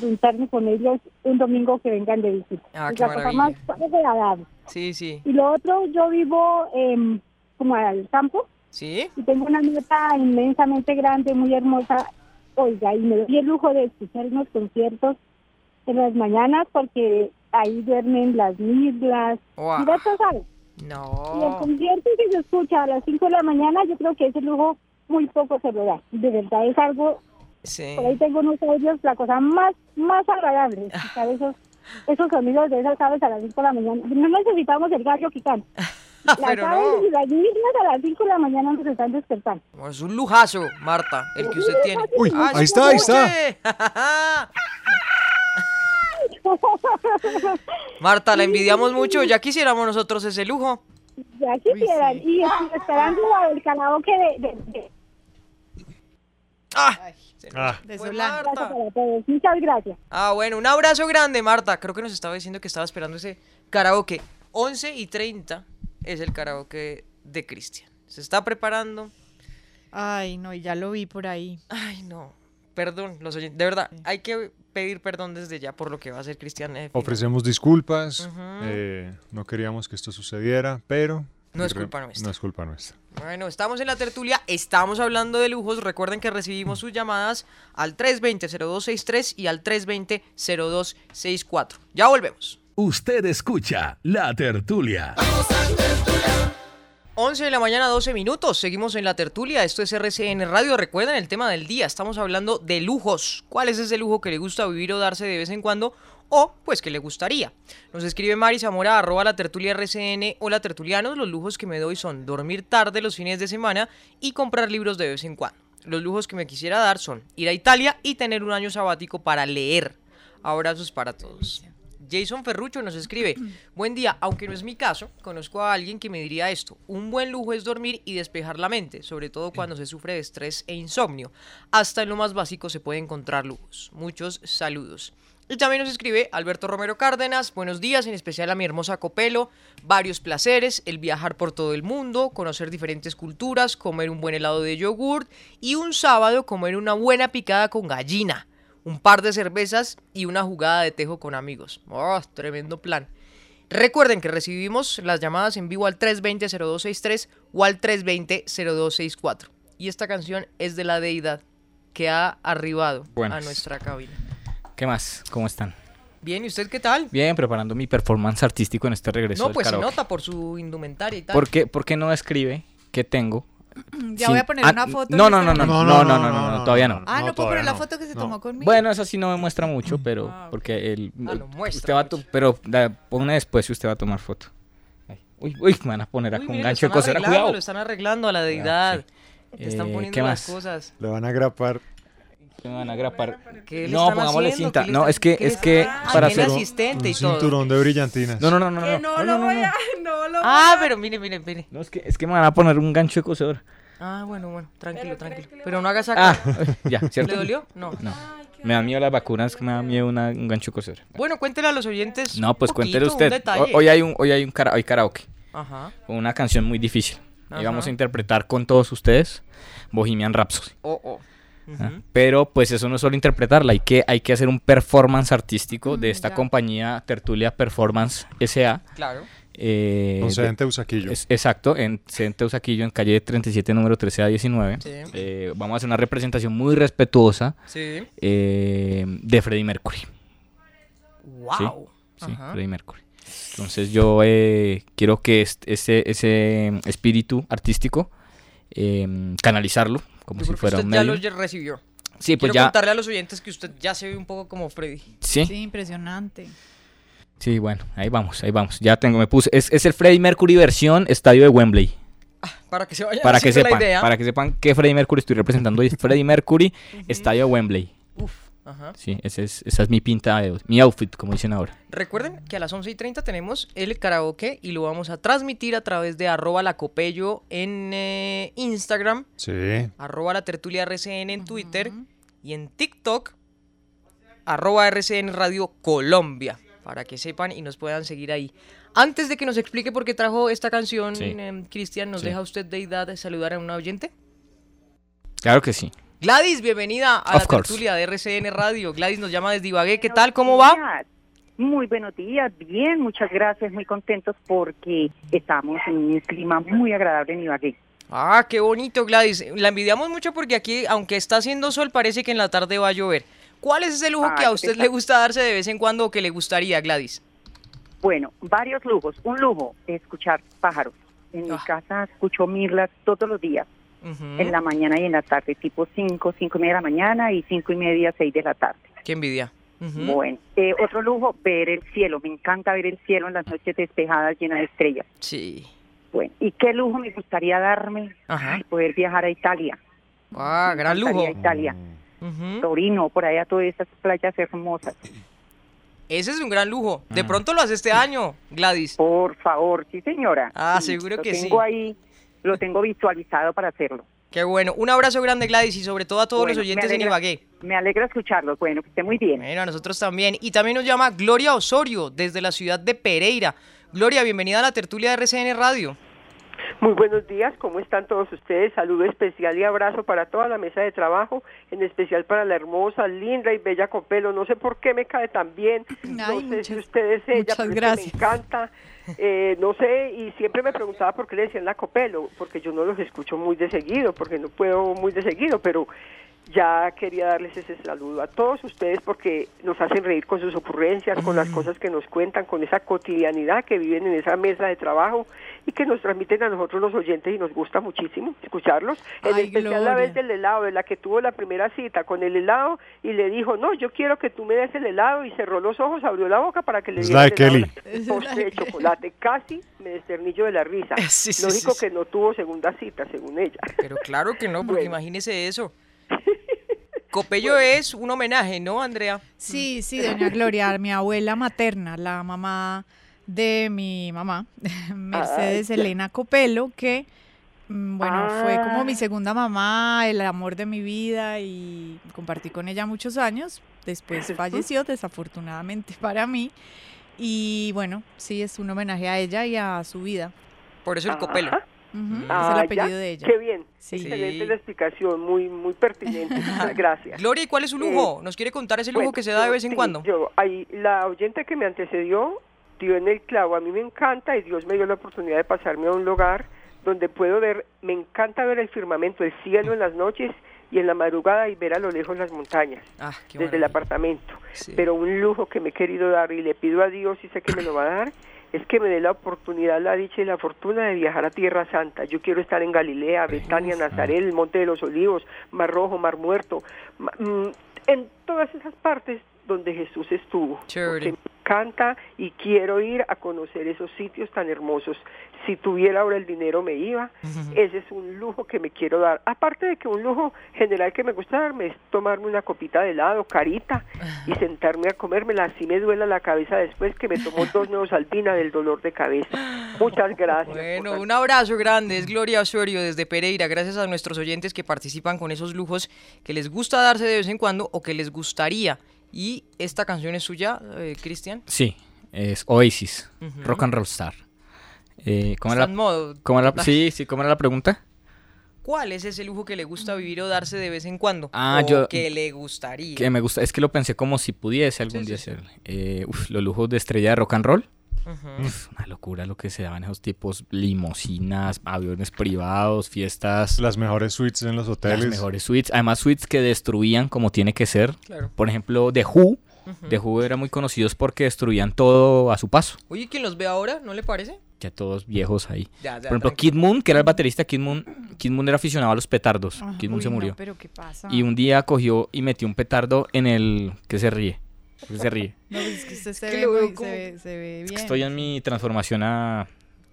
juntarme con ellos un domingo que vengan de visita. Ah, es la cosa más agradable. Sí, sí. Y lo otro, yo vivo em, como al campo ¿Sí? y tengo una nieta inmensamente grande, muy hermosa. Oiga, y me doy el lujo de escuchar unos conciertos en las mañanas porque ahí duermen las mislas. Y ya tú sabes. Y el No. concierto que se escucha a las 5 de la mañana, yo creo que ese lujo muy poco se lo da. De verdad es algo, Sí. por ahí tengo unos audios, la cosa más más agradable, escuchar esos, esos sonidos de esas aves a las 5 de la mañana. No necesitamos el gallo canta. Las Pero aves no. y las mismas a las 5 de la mañana nos están despertando. Oh, Es un lujazo, Marta, el que usted tiene. Uy, Ah, ahí está, ahí está. Marta, la envidiamos mucho. Ya quisiéramos nosotros ese lujo. Ya quisieran. Y estoy esperando del karaoke de... de, de- Ah, Ah, De Marta. Muchas gracias. Ah, bueno, un abrazo grande, Marta. Creo que nos estaba diciendo que estaba esperando ese karaoke. 11 y 30 es el karaoke de Cristian. Se está preparando. Ay, no, y ya lo vi por ahí. Ay, no. Perdón, los oyentes. De verdad, hay que pedir perdón desde ya por lo que va a hacer Cristian. ofrecemos disculpas. Eh, no queríamos que esto sucediera, pero. No es culpa nuestra. No es culpa nuestra. Bueno, estamos en la tertulia, estamos hablando de lujos. Recuerden que recibimos sus llamadas al 320-0263 y al 320-0264. Ya volvemos. Usted escucha La Tertulia. 11 de la mañana, 12 minutos. Seguimos en la tertulia. Esto es RCN Radio. Recuerden el tema del día. Estamos hablando de lujos. ¿Cuál es ese lujo que le gusta vivir o darse de vez en cuando? O, pues, que le gustaría. Nos escribe Mari Zamora, arroba la tertulia RCN. Hola, tertulianos. Los lujos que me doy son dormir tarde los fines de semana y comprar libros de vez en cuando. Los lujos que me quisiera dar son ir a Italia y tener un año sabático para leer. Abrazos para todos. Jason Ferrucho nos escribe, buen día, aunque no es mi caso, conozco a alguien que me diría esto, un buen lujo es dormir y despejar la mente, sobre todo cuando se sufre de estrés e insomnio. Hasta en lo más básico se puede encontrar lujos. Muchos saludos. Y también nos escribe Alberto Romero Cárdenas, buenos días, en especial a mi hermosa Copelo, varios placeres, el viajar por todo el mundo, conocer diferentes culturas, comer un buen helado de yogurt y un sábado comer una buena picada con gallina un par de cervezas y una jugada de tejo con amigos. Oh, tremendo plan. Recuerden que recibimos las llamadas en vivo al 320-0263 o al 320-0264. Y esta canción es de la deidad que ha arribado a nuestra cabina. ¿Qué más? ¿Cómo están? Bien, ¿y usted qué tal? Bien, preparando mi performance artístico en este regreso No, del pues se nota por su indumentaria y tal. ¿Por qué, por qué no escribe qué tengo? Ya voy a poner Ah, una foto. No, no, no, no, no, no, no, no, no, todavía no. Ah, no, puedo poner la foto que se No. tomó conmigo. Bueno, esa sí no me muestra mucho, pero porque el Ah, usted va pero da- pone después si usted va a tomar foto. Uy, uy, me van a poner acá un gancho de cuidado. Lo están arreglando a la deidad. Te están Eh, poniendo ¿qué las más? cosas. Le van a grapar. ¿Qué me van a grapar? ¿Qué le No, pongámosle haciendo? cinta. ¿Qué le No, es que es que para Ah, hacer asistente y Un todo. cinturón de brillantinas. No, no, no, no, no. Que no, no, lo no, voy no. a. No lo Ah, pero mire, mire, mire. No, es que es que me van a poner un gancho de cosedor. Ah, bueno, bueno, tranquilo, tranquilo. Pero no hagas Ah, sacar. ya, ¿cierto? ¿Le dolió? No. No. Me da miedo las vacunas, que me da miedo una- un gancho de coser. Bueno, cuéntele a los oyentes. No, pues cuéntele usted. Hoy, hoy hay un hoy hay un hay karaoke Ajá. con una canción muy difícil. Y vamos a interpretar con todos ustedes Bohemian Rhapsody. Oh, oh. ¿Ah? Pero pues eso no es solo interpretarla, hay que, hay que hacer un performance artístico de esta ya. compañía Tertulia Performance SA. Claro. Eh, Con sede de- en Teusaquillo. es- exacto, en sede en Teusaquillo, en calle 37, número 13 a 19. Sí. Eh, vamos a hacer una representación muy respetuosa Sí. eh, de Freddie Mercury. Wow. Sí. Freddie Mercury. Entonces yo eh, quiero que est- ese, ese espíritu artístico eh, canalizarlo como Yo si creo que fuera usted un ya medio. lo recibió. Sí, pues Quiero ya. contarle a los oyentes que usted ya se ve un poco como Freddy. Sí. Sí, impresionante. Sí, bueno, ahí vamos, ahí vamos. Ya tengo, me puse. Es, es el Freddie Mercury versión estadio de Wembley. Para que se vayan Para que haciendo sepan, la idea. para que sepan qué Freddie Mercury estoy representando hoy. Freddie Mercury, estadio de Wembley. Ajá. Sí, ese es, esa es mi pinta, de- mi outfit, como dicen ahora. Recuerden que a las 11 y 30 tenemos el karaoke y lo vamos a transmitir a través de arroba lacopello en eh, Instagram, Sí. arroba la tertulia RCN en Twitter y en TikTok, arroba RCN Radio Colombia, para que sepan y nos puedan seguir ahí. Antes de que nos explique por qué trajo esta canción, Sí. em, Cristian, ¿nos Sí. deja usted de edad de saludar a una oyente? Claro que sí. Gladys, bienvenida a Of la course. tertulia de RCN Radio. Gladys nos llama desde Ibagué. ¿Qué tal? ¿Cómo va? Muy buenos días, bien, muchas gracias, muy contentos porque estamos en un clima muy agradable en Ibagué. Ah, qué bonito, Gladys. La envidiamos mucho porque aquí, aunque está haciendo sol, parece que en la tarde va a llover. ¿Cuál es ese lujo que Ay, a usted está- le gusta darse de vez en cuando o que le gustaría, Gladys? Bueno, varios lujos. Un lujo, escuchar pájaros. En mi casa escucho mirlas todos los días, Ujú. en la mañana y en la tarde, tipo 5, 5 y media de la mañana y 5 y media, 6 de la tarde. Qué envidia. Ujú. Bueno, eh, otro lujo, ver el cielo. Me encanta ver el cielo en las noches despejadas llenas de estrellas. Sí. Bueno, ¿y qué lujo me gustaría darme? Ajá. Ay, poder viajar a Italia. Ah, gran Me encantaría lujo. Italia. Ujú. Torino, por allá todas esas playas hermosas. Ese es un gran lujo. De pronto lo hace este año, Gladys. Por favor, sí señora. Ah, Sí, seguro que sí. tengo ahí, lo tengo visualizado para hacerlo. Qué bueno. Un abrazo grande, Gladys, y sobre todo a todos Bueno, los me oyentes en alegra- Ibagué. Me alegra escucharlo. Bueno, que esté muy bien. Bueno, a nosotros también. Y también nos llama Gloria Osorio, desde la ciudad de Pereira. Gloria, bienvenida a la tertulia de RCN Radio. Muy buenos días, ¿cómo están todos ustedes? Saludo especial y abrazo para toda la mesa de trabajo, en especial para la hermosa, linda y bella Copelo. No sé por qué me cae tan bien, no Ay, sé muchas- si ustedes ella, pero es que gracias. me encanta. Eh, no sé, y siempre me preguntaba por qué le decían la Copelo, porque yo no los escucho muy de seguido, porque no puedo muy de seguido, pero ya quería darles ese saludo a todos ustedes porque nos hacen reír con sus ocurrencias, con las cosas que nos cuentan, con esa cotidianidad que viven en esa mesa de trabajo y que nos transmiten a nosotros los oyentes y nos gusta muchísimo escucharlos. En Ay, especial la Gloria. vez del helado, de la que tuvo la primera cita con el helado y le dijo, no, yo quiero que tú me des el helado y cerró los ojos, abrió la boca para que le diera la el de helado, Kelly. postre de chocolate. Casi me desternillo de la risa. Sí, sí, Lógico sí, sí. que no tuvo segunda cita, según ella. Pero claro que no, porque Bueno. imagínese eso. Copello es un homenaje, ¿no, Andrea? Sí, sí, doña Gloria, mi abuela materna, la mamá de mi mamá, Mercedes. Elena Copelo, que, mm, bueno, fue como mi Ah. segunda mamá, el amor de mi vida y compartí con ella muchos años. Después falleció, desafortunadamente para mí. Y bueno, sí, es un homenaje a ella y a su vida. Por eso el Copelo. Es Ah, el ya. apellido de ella. Qué bien. Sí. Excelente la explicación, muy muy pertinente. Muchas gracias. Gloria, ¿y cuál es su lujo? ¿Nos quiere contar ese lujo Bueno, que se da de vez en sí, cuando? Yo, ahí, la oyente que me antecedió dio en el clavo. A mí me encanta y Dios me dio la oportunidad de pasarme a un lugar donde puedo ver, me encanta ver el firmamento, el cielo en las noches y en la madrugada y ver a lo lejos las montañas Ah, qué desde el apartamento. Sí. Pero un lujo que me he querido dar y le pido a Dios y sé que me lo va a dar es que me dé la oportunidad, la dicha y la fortuna de viajar a Tierra Santa. Yo quiero estar en Galilea, Betania, Nazaret, el Monte de los Olivos, Mar Rojo, Mar Muerto, mm, en todas esas partes donde Jesús estuvo. Porque me encanta y quiero ir a conocer esos sitios tan hermosos. Si tuviera ahora el dinero me iba. Ese es un lujo que me quiero dar. Aparte de que un lujo general que me gusta darme es tomarme una copita de helado, carita, y sentarme a comérmela. Así me duela la cabeza después que me tomó dos nuevos alpina del dolor de cabeza. Muchas gracias. Bueno, un abrazo grande. Es Gloria Osorio desde Pereira. Gracias a nuestros oyentes que participan con esos lujos que les gusta darse de vez en cuando o que les gustaría. Y esta canción es suya, eh, Cristian. Sí, es Oasis, Ujú. Rock and Roll Star. Eh, ¿cómo, era, en modo cómo era la- total. sí, sí, ¿cómo era la pregunta? ¿Cuál es ese lujo que le gusta vivir o darse de vez en cuando? Ah, o yo- que le gustaría. Que me gusta, es que lo pensé como si pudiese algún Sí, día sí, sí. hacer. Eh, uf, los lujos de estrella de rock and roll. Uf, una locura lo que se daban esos tipos, limosinas, aviones privados, fiestas. Las mejores suites en los hoteles. Las mejores suites. Además, suites que destruían como tiene que ser. Claro. Por ejemplo, The Who. The Who eran muy conocidos porque destruían todo a su paso. Oye, ¿quién los ve ahora? ¿No le parece? Ya todos viejos ahí. Ya, ya, Por ejemplo, tranquilo. Kid Moon, que era el baterista, Kid Moon, Kid Moon era aficionado a los petardos. Ah, Kid Moon uy, se no, murió. pero ¿qué pasa? Y un día cogió y metió un petardo en el... que se ríe? ¿Por qué se ríe? No, pues es que usted se, que ve, lo veo muy- como- se, ve, se ve bien. Estoy en mi transformación a,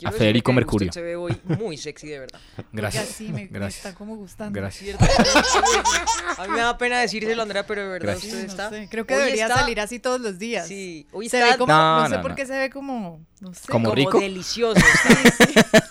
a Federico Mercurio. Usted se ve hoy muy sexy, de verdad. Gracias. Oiga, sí, me, me Gracias. está como gustando. Gracias. A mí me da pena decírselo, Andrea, pero de verdad Gracias. usted No está. sé, creo que hoy debería está- salir así todos los días. Sí, hoy se está ve como, No, no, sé no, por qué se ve como, no sé. ¿Como rico? delicioso.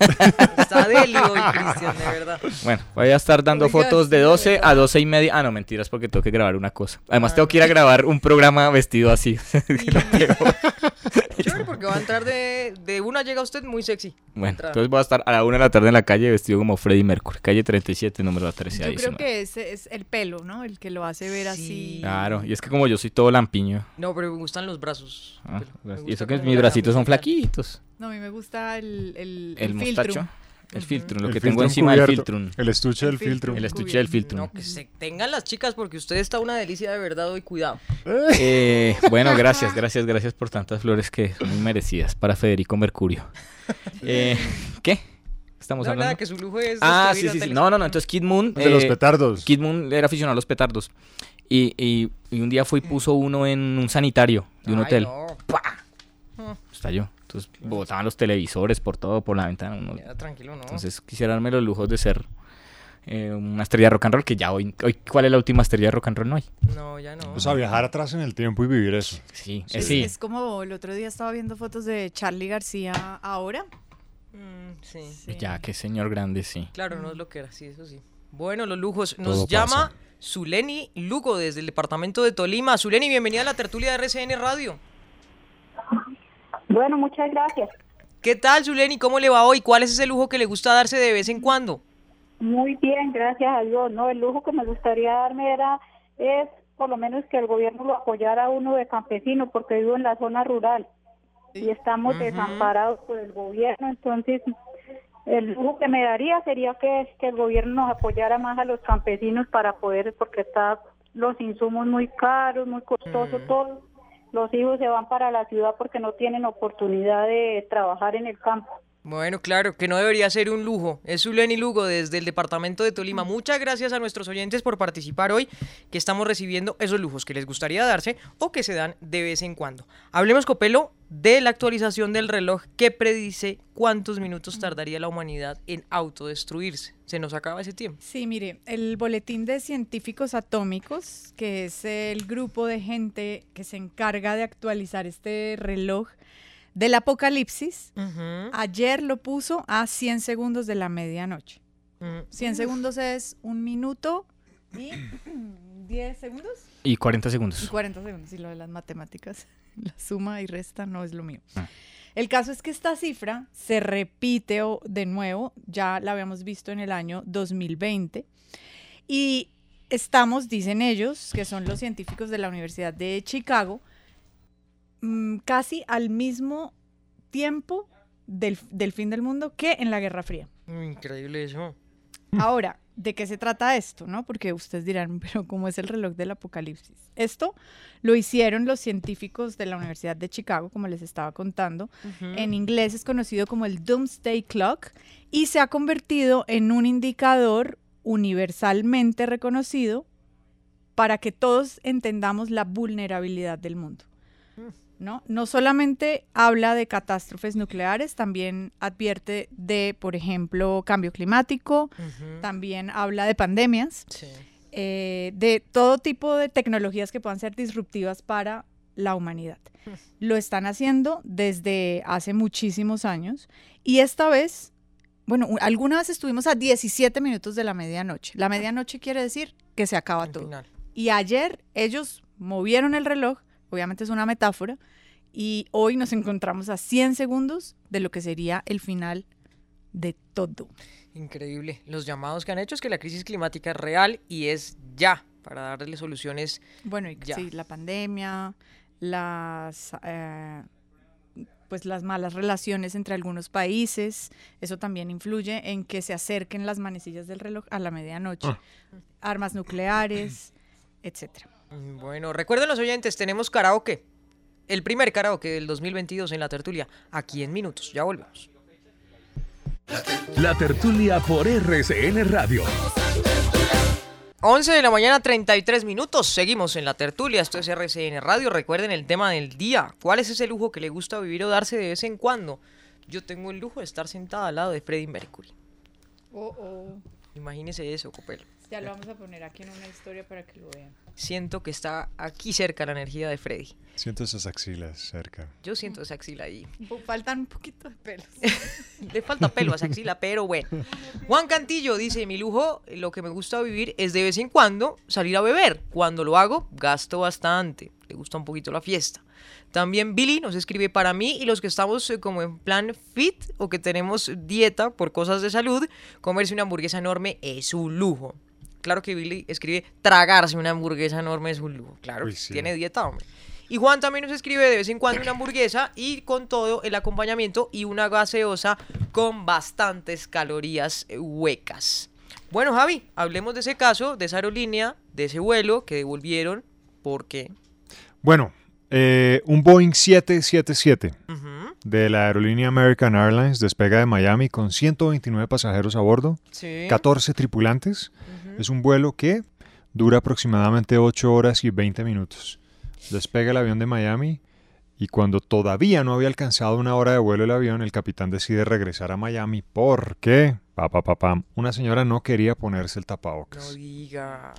Está, está deli hoy, Cristian, de verdad. Bueno, voy a estar dando Oiga, fotos de sí, 12 de a verdad. 12 y media. Ah, no, mentiras, porque tengo que grabar una cosa. Además, tengo que ir a grabar un programa vestido así. Chévere, porque va a entrar de, de una, llega usted muy sexy. bueno, entonces voy a estar a la una de la tarde en la calle vestido como Freddie Mercury. Calle 37, número 13 a Yo creo 19. que ese es el pelo, ¿no? El que lo hace ver así. Claro, y es que como yo soy todo lampiño. No, pero me gustan los brazos. ah, y eso que mis bracitos son flaquitos. No, a mí me gusta el, el, El filtro. mostacho. El filtro, lo El que tengo encima del filtrum. El estuche del filtrum. El estuche del filtrum. No, que se tengan las chicas porque usted está una delicia de verdad hoy, cuidado. Eh, bueno, gracias, gracias, gracias por tantas flores que son muy merecidas para Federico Mercurio. Eh, ¿Qué? Estamos No, hablando. nada, que su lujo es Ah, sí, sí, sí. No, no, no. Entonces Kid Moon. De los petardos. Kid Moon era aficionado a los petardos. Y, y, y un día fue y puso uno en un sanitario de un Ay, hotel. no. Mm. Estalló. Entonces botaban los televisores por todo, por la ventana. uno- Ya, tranquilo, no. Entonces quisiera darme los lujos de ser eh, una estrella de rock and roll. Que ya hoy, hoy. ¿Cuál es la última estrella de rock and roll? No hay. No, ya no. O sea, viajar atrás en el tiempo y vivir eso. Sí, eh, Es, sí. es como el otro día estaba viendo fotos de Charlie García ahora. Mm, sí. Ya, qué señor grande, sí. Claro, no es lo que era, sí, eso sí. Bueno, los lujos. Nos Todo llama pasa. Zuleni Lugo desde el departamento de Tolima. Zuleni, bienvenida a la tertulia de RCN Radio. Bueno, muchas gracias. ¿Qué tal, Zuleni? ¿Cómo le va hoy? ¿Cuál es ese lujo que le gusta darse de vez en cuando? Muy bien, gracias a Dios. No, el lujo que me gustaría darme era es por lo menos que el gobierno lo apoyara a uno de campesino porque vivo en la zona rural y estamos desamparados por el gobierno, entonces el lujo que me daría sería que, que el gobierno nos apoyara más a los campesinos para poder porque está los insumos muy caros, muy costosos todos. Los hijos se van para la ciudad porque no tienen oportunidad de trabajar en el campo. Bueno, claro, que no debería ser un lujo. Es Zuleni Lugo desde el departamento de Tolima. Muchas gracias a nuestros oyentes por participar hoy, que estamos recibiendo esos lujos que les gustaría darse o que se dan de vez en cuando. Hablemos, Copelo, de la actualización del reloj que predice cuántos minutos tardaría la humanidad en autodestruirse. Se nos acaba ese tiempo. Sí, mire, el Boletín de Científicos Atómicos, que es el grupo de gente que se encarga de actualizar este reloj del apocalipsis, ayer lo puso a 100 segundos de la medianoche. 100 segundos es un minuto y 10 segundos Y 40 y segundos. 40 segundos. Y lo de las matemáticas, la suma y resta no es lo mío. Ah. El caso es que esta cifra se repite o- de nuevo, ya la habíamos visto en el año 2020, y estamos, dicen ellos, que son los científicos de la Universidad de Chicago, mm, casi al mismo tiempo del, del fin del mundo que en la Guerra Fría. Increíble eso. Ahora, ¿de qué se trata esto? ¿no? Porque ustedes dirán, pero ¿cómo es el reloj del apocalipsis? Esto lo hicieron los científicos de la Universidad de Chicago, como les estaba contando. En inglés es conocido como el Doomsday Clock y se ha convertido en un indicador universalmente reconocido para que todos entendamos la vulnerabilidad del mundo. ¿No? No solamente habla de catástrofes nucleares, también advierte de, por ejemplo, cambio climático, también habla de pandemias, eh, de todo tipo de tecnologías que puedan ser disruptivas para la humanidad. Lo están haciendo desde hace muchísimos años y esta vez, bueno, alguna vez estuvimos a 17 minutos de la medianoche. La medianoche quiere decir que se acaba todo. Y ayer ellos movieron el reloj, obviamente es una metáfora, y hoy nos encontramos a 100 segundos de lo que sería el final de todo. Increíble. Los llamados que han hecho es que la crisis climática es real y es ya para darle soluciones. Bueno, y ya. sí, la pandemia, las, eh, pues las malas relaciones entre algunos países, eso también influye en que se acerquen las manecillas del reloj a la medianoche, Ah. armas nucleares, etcétera. Bueno, recuerden los oyentes, tenemos karaoke. El primer karaoke del 2022 en la tertulia, aquí en minutos. Ya volvemos. La tertulia por RCN Radio. 11 de la mañana, 33 minutos. Seguimos en la tertulia. Esto es RCN Radio. Recuerden el tema del día. ¿Cuál es ese lujo que le gusta vivir o darse de vez en cuando? Yo tengo el lujo de estar sentada al lado de Freddie Mercury. Oh, oh. Imagínese eso, Copelo. Ya lo vamos a poner aquí en una historia para que lo vean. Siento que está aquí cerca la energía de Freddy. Siento esas axilas cerca. Yo siento esa axila ahí. Faltan un poquito de pelos. Le falta pelo a esa axila, pero bueno. Juan Cantillo dice, mi lujo, lo que me gusta vivir es de vez en cuando salir a beber. Cuando lo hago, gasto bastante. Le gusta un poquito la fiesta. También Billy nos escribe para mí y los que estamos eh, como en plan fit o que tenemos dieta por cosas de salud, comerse una hamburguesa enorme es un lujo. Claro que Billy escribe tragarse una hamburguesa enorme es un lujo. Claro, Uy, sí. tiene dieta, hombre. Y Juan también nos escribe de vez en cuando una hamburguesa y con todo el acompañamiento y una gaseosa con bastantes calorías huecas. Bueno, Javi, hablemos de ese caso, de esa aerolínea, de ese vuelo que devolvieron porque... Bueno, eh, un Boeing 777 de la aerolínea American Airlines despega de Miami con 129 pasajeros a bordo, Sí. 14 tripulantes. Es un vuelo que dura aproximadamente 8 horas y 20 minutos. Despega el avión de Miami y cuando todavía no había alcanzado una hora de vuelo el avión, el capitán decide regresar a Miami porque, pa, pa, pa, pam, una señora no quería ponerse el tapabocas. No diga...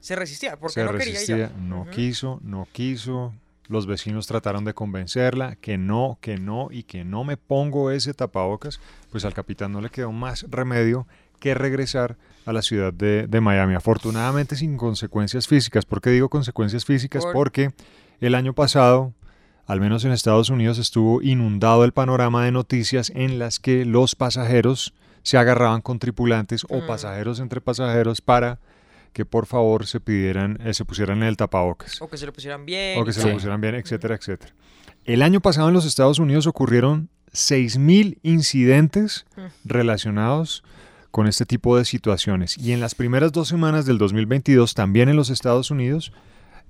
Se resistía, porque se no quería resistía, ella. no quiso, no quiso. Los vecinos trataron de convencerla que no, que no y que no me pongo ese tapabocas. Pues al capitán no le quedó más remedio que regresar a la ciudad de, de Miami. Afortunadamente sin consecuencias físicas. ¿Por qué digo consecuencias físicas? Por- Porque el año pasado, al menos en Estados Unidos, estuvo inundado el panorama de noticias en las que los pasajeros se agarraban con tripulantes o Mm. pasajeros entre pasajeros para que por favor se pidieran, eh, se pusieran el tapabocas O que se lo pusieran bien. o que se lo pusieran bien, etcétera, etcétera. El año pasado en los Estados Unidos ocurrieron 6.000 incidentes Mm. relacionados con este tipo de situaciones. Y en las primeras dos semanas del 2022, también en los Estados Unidos,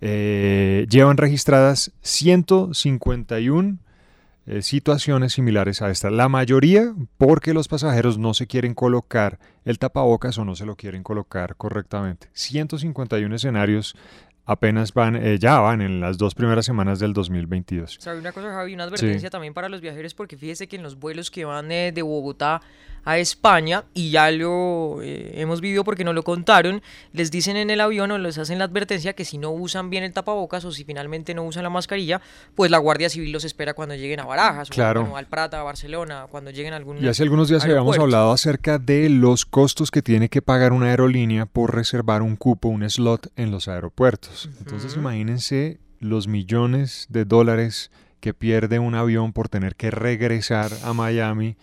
eh, llevan registradas 151 eh, situaciones similares a esta. La mayoría porque los pasajeros no se quieren colocar el tapabocas o no se lo quieren colocar correctamente. 151 escenarios apenas van, eh, ya van en las dos primeras semanas del 2022. ¿Sabe una cosa, Javi? Una advertencia también para los viajeros, porque fíjese que en los vuelos que van eh, de Bogotá a España, y ya lo eh, hemos vivido porque nos lo contaron, les dicen en el avión o les hacen la advertencia que si no usan bien el tapabocas o si finalmente no usan la mascarilla, pues la Guardia Civil los espera cuando lleguen a Barajas, Claro. o al Prata, a Barcelona, cuando lleguen a algún Y hace algunos días habíamos hablado acerca de los costos que tiene que pagar una aerolínea por reservar un cupo, un slot en los aeropuertos. Entonces imagínense los millones de dólares que pierde un avión por tener que regresar a Miami,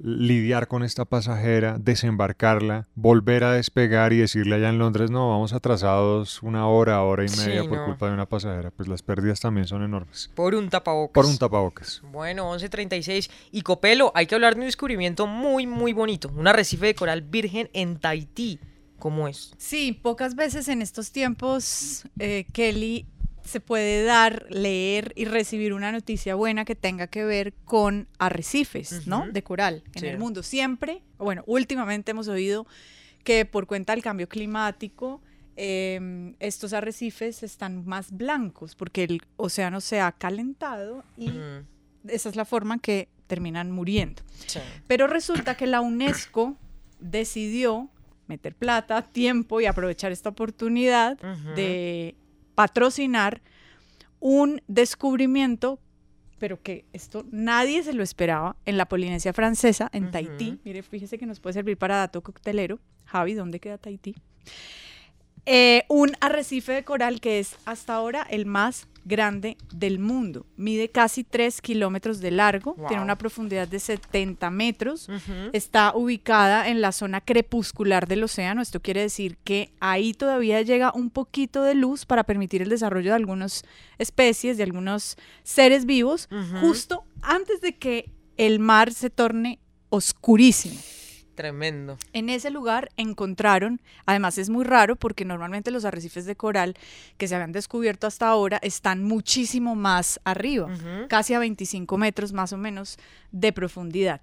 lidiar con esta pasajera, desembarcarla, volver a despegar y decirle allá en Londres, no, vamos atrasados una hora, hora y Sí, media por no. culpa de una pasajera. Pues las pérdidas también son enormes. Por un tapabocas. Por un tapabocas. Bueno, 11.36. Y Copelo, hay que hablar de un descubrimiento muy, muy bonito. Un arrecife de coral virgen en Tahití. ¿Cómo es? Sí, pocas veces en estos tiempos, eh, Kelly, se puede dar, leer y recibir una noticia buena que tenga que ver con arrecifes, ¿no? De coral en Sí. el mundo. Siempre, bueno, últimamente hemos oído que por cuenta del cambio climático, eh, estos arrecifes están más blancos porque el océano se ha calentado y esa es la forma en que terminan muriendo. Sí. Pero resulta que la UNESCO decidió meter plata, tiempo y aprovechar esta oportunidad de patrocinar un descubrimiento, pero que esto nadie se lo esperaba en la Polinesia francesa, en Tahití. Mire, fíjese que nos puede servir para dato coctelero. Javi, ¿dónde queda Tahití? Eh, un arrecife de coral que es hasta ahora el más grande del mundo. Mide casi 3 kilómetros de largo, tiene una profundidad de 70 metros, está ubicada en la zona crepuscular del océano. Esto quiere decir que ahí todavía llega un poquito de luz para permitir el desarrollo de algunas especies, de algunos seres vivos, justo antes de que el mar se torne oscurísimo. Tremendo. En ese lugar encontraron, además es muy raro porque normalmente los arrecifes de coral que se habían descubierto hasta ahora están muchísimo más arriba, casi a 25 metros más o menos de profundidad.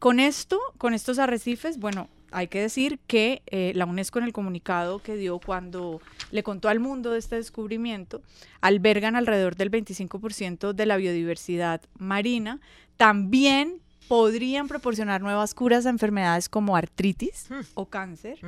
Con esto, con estos arrecifes, bueno, hay que decir que eh, la UNESCO en el comunicado que dio cuando le contó al mundo de este descubrimiento, albergan alrededor del 25% de la biodiversidad marina. También podrían proporcionar nuevas curas a enfermedades como artritis o cáncer,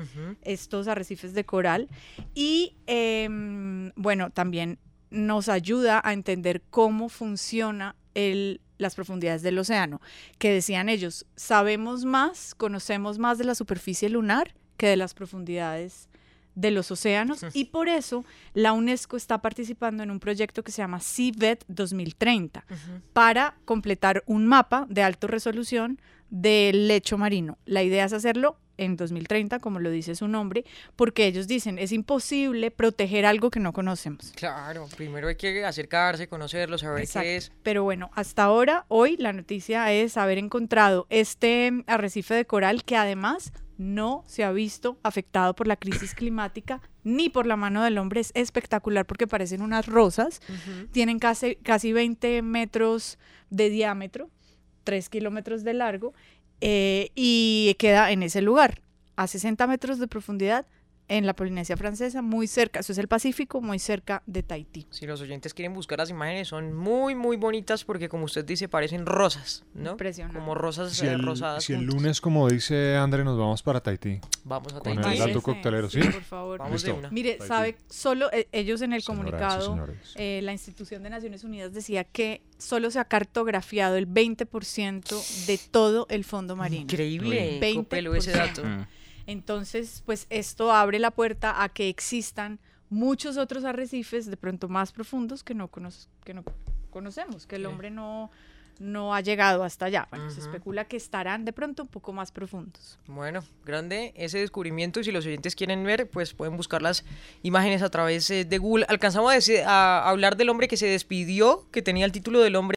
estos arrecifes de coral. Y em, bueno, también nos ayuda a entender cómo funciona el, las profundidades del océano, que decían ellos, sabemos más, conocemos más de la superficie lunar que de las profundidades de los océanos y por eso la UNESCO está participando en un proyecto que se llama Seabed 2030 para completar un mapa de alta resolución del lecho marino. La idea es hacerlo en 2030, como lo dice su nombre, porque ellos dicen, es imposible proteger algo que no conocemos. Claro, primero hay que acercarse, conocerlo, saber Exacto. qué es. Pero bueno, hasta ahora, hoy la noticia es haber encontrado este arrecife de coral que además no se ha visto afectado por la crisis climática ni por la mano del hombre. Es espectacular porque parecen unas rosas. Tienen casi, casi 20 metros de diámetro, 3 kilómetros de largo eh, y queda en ese lugar, a 60 metros de profundidad en la Polinesia Francesa, muy cerca, eso es el Pacífico, muy cerca de Tahití. Si los oyentes quieren buscar las imágenes, son muy, muy bonitas porque, como usted dice, parecen rosas, ¿no? Impresionante. Como rosas Si el, rosadas. si el lunes, como dice André, nos vamos para Tahití. Vamos a Con Tahití. el alto coctelero, ¿sí? por favor. Vamos de Listo. una. Mire, Tahití. sabe, solo eh, ellos en el Señoras comunicado, eh, la institución de Naciones Unidas decía que solo se ha cartografiado el 20% de todo el fondo marino. Increíble, 20%. Copelo, ese dato. Mm. Entonces, pues esto abre la puerta a que existan muchos otros arrecifes, de pronto más profundos, que no, cono- que no conocemos, que el hombre no, no ha llegado hasta allá. Bueno, se especula que estarán de pronto un poco más profundos. Bueno, grande ese descubrimiento y si los oyentes quieren ver, pues pueden buscar las imágenes a través eh, de Google. Alcanzamos a, a hablar del hombre que se despidió, que tenía el título del hombre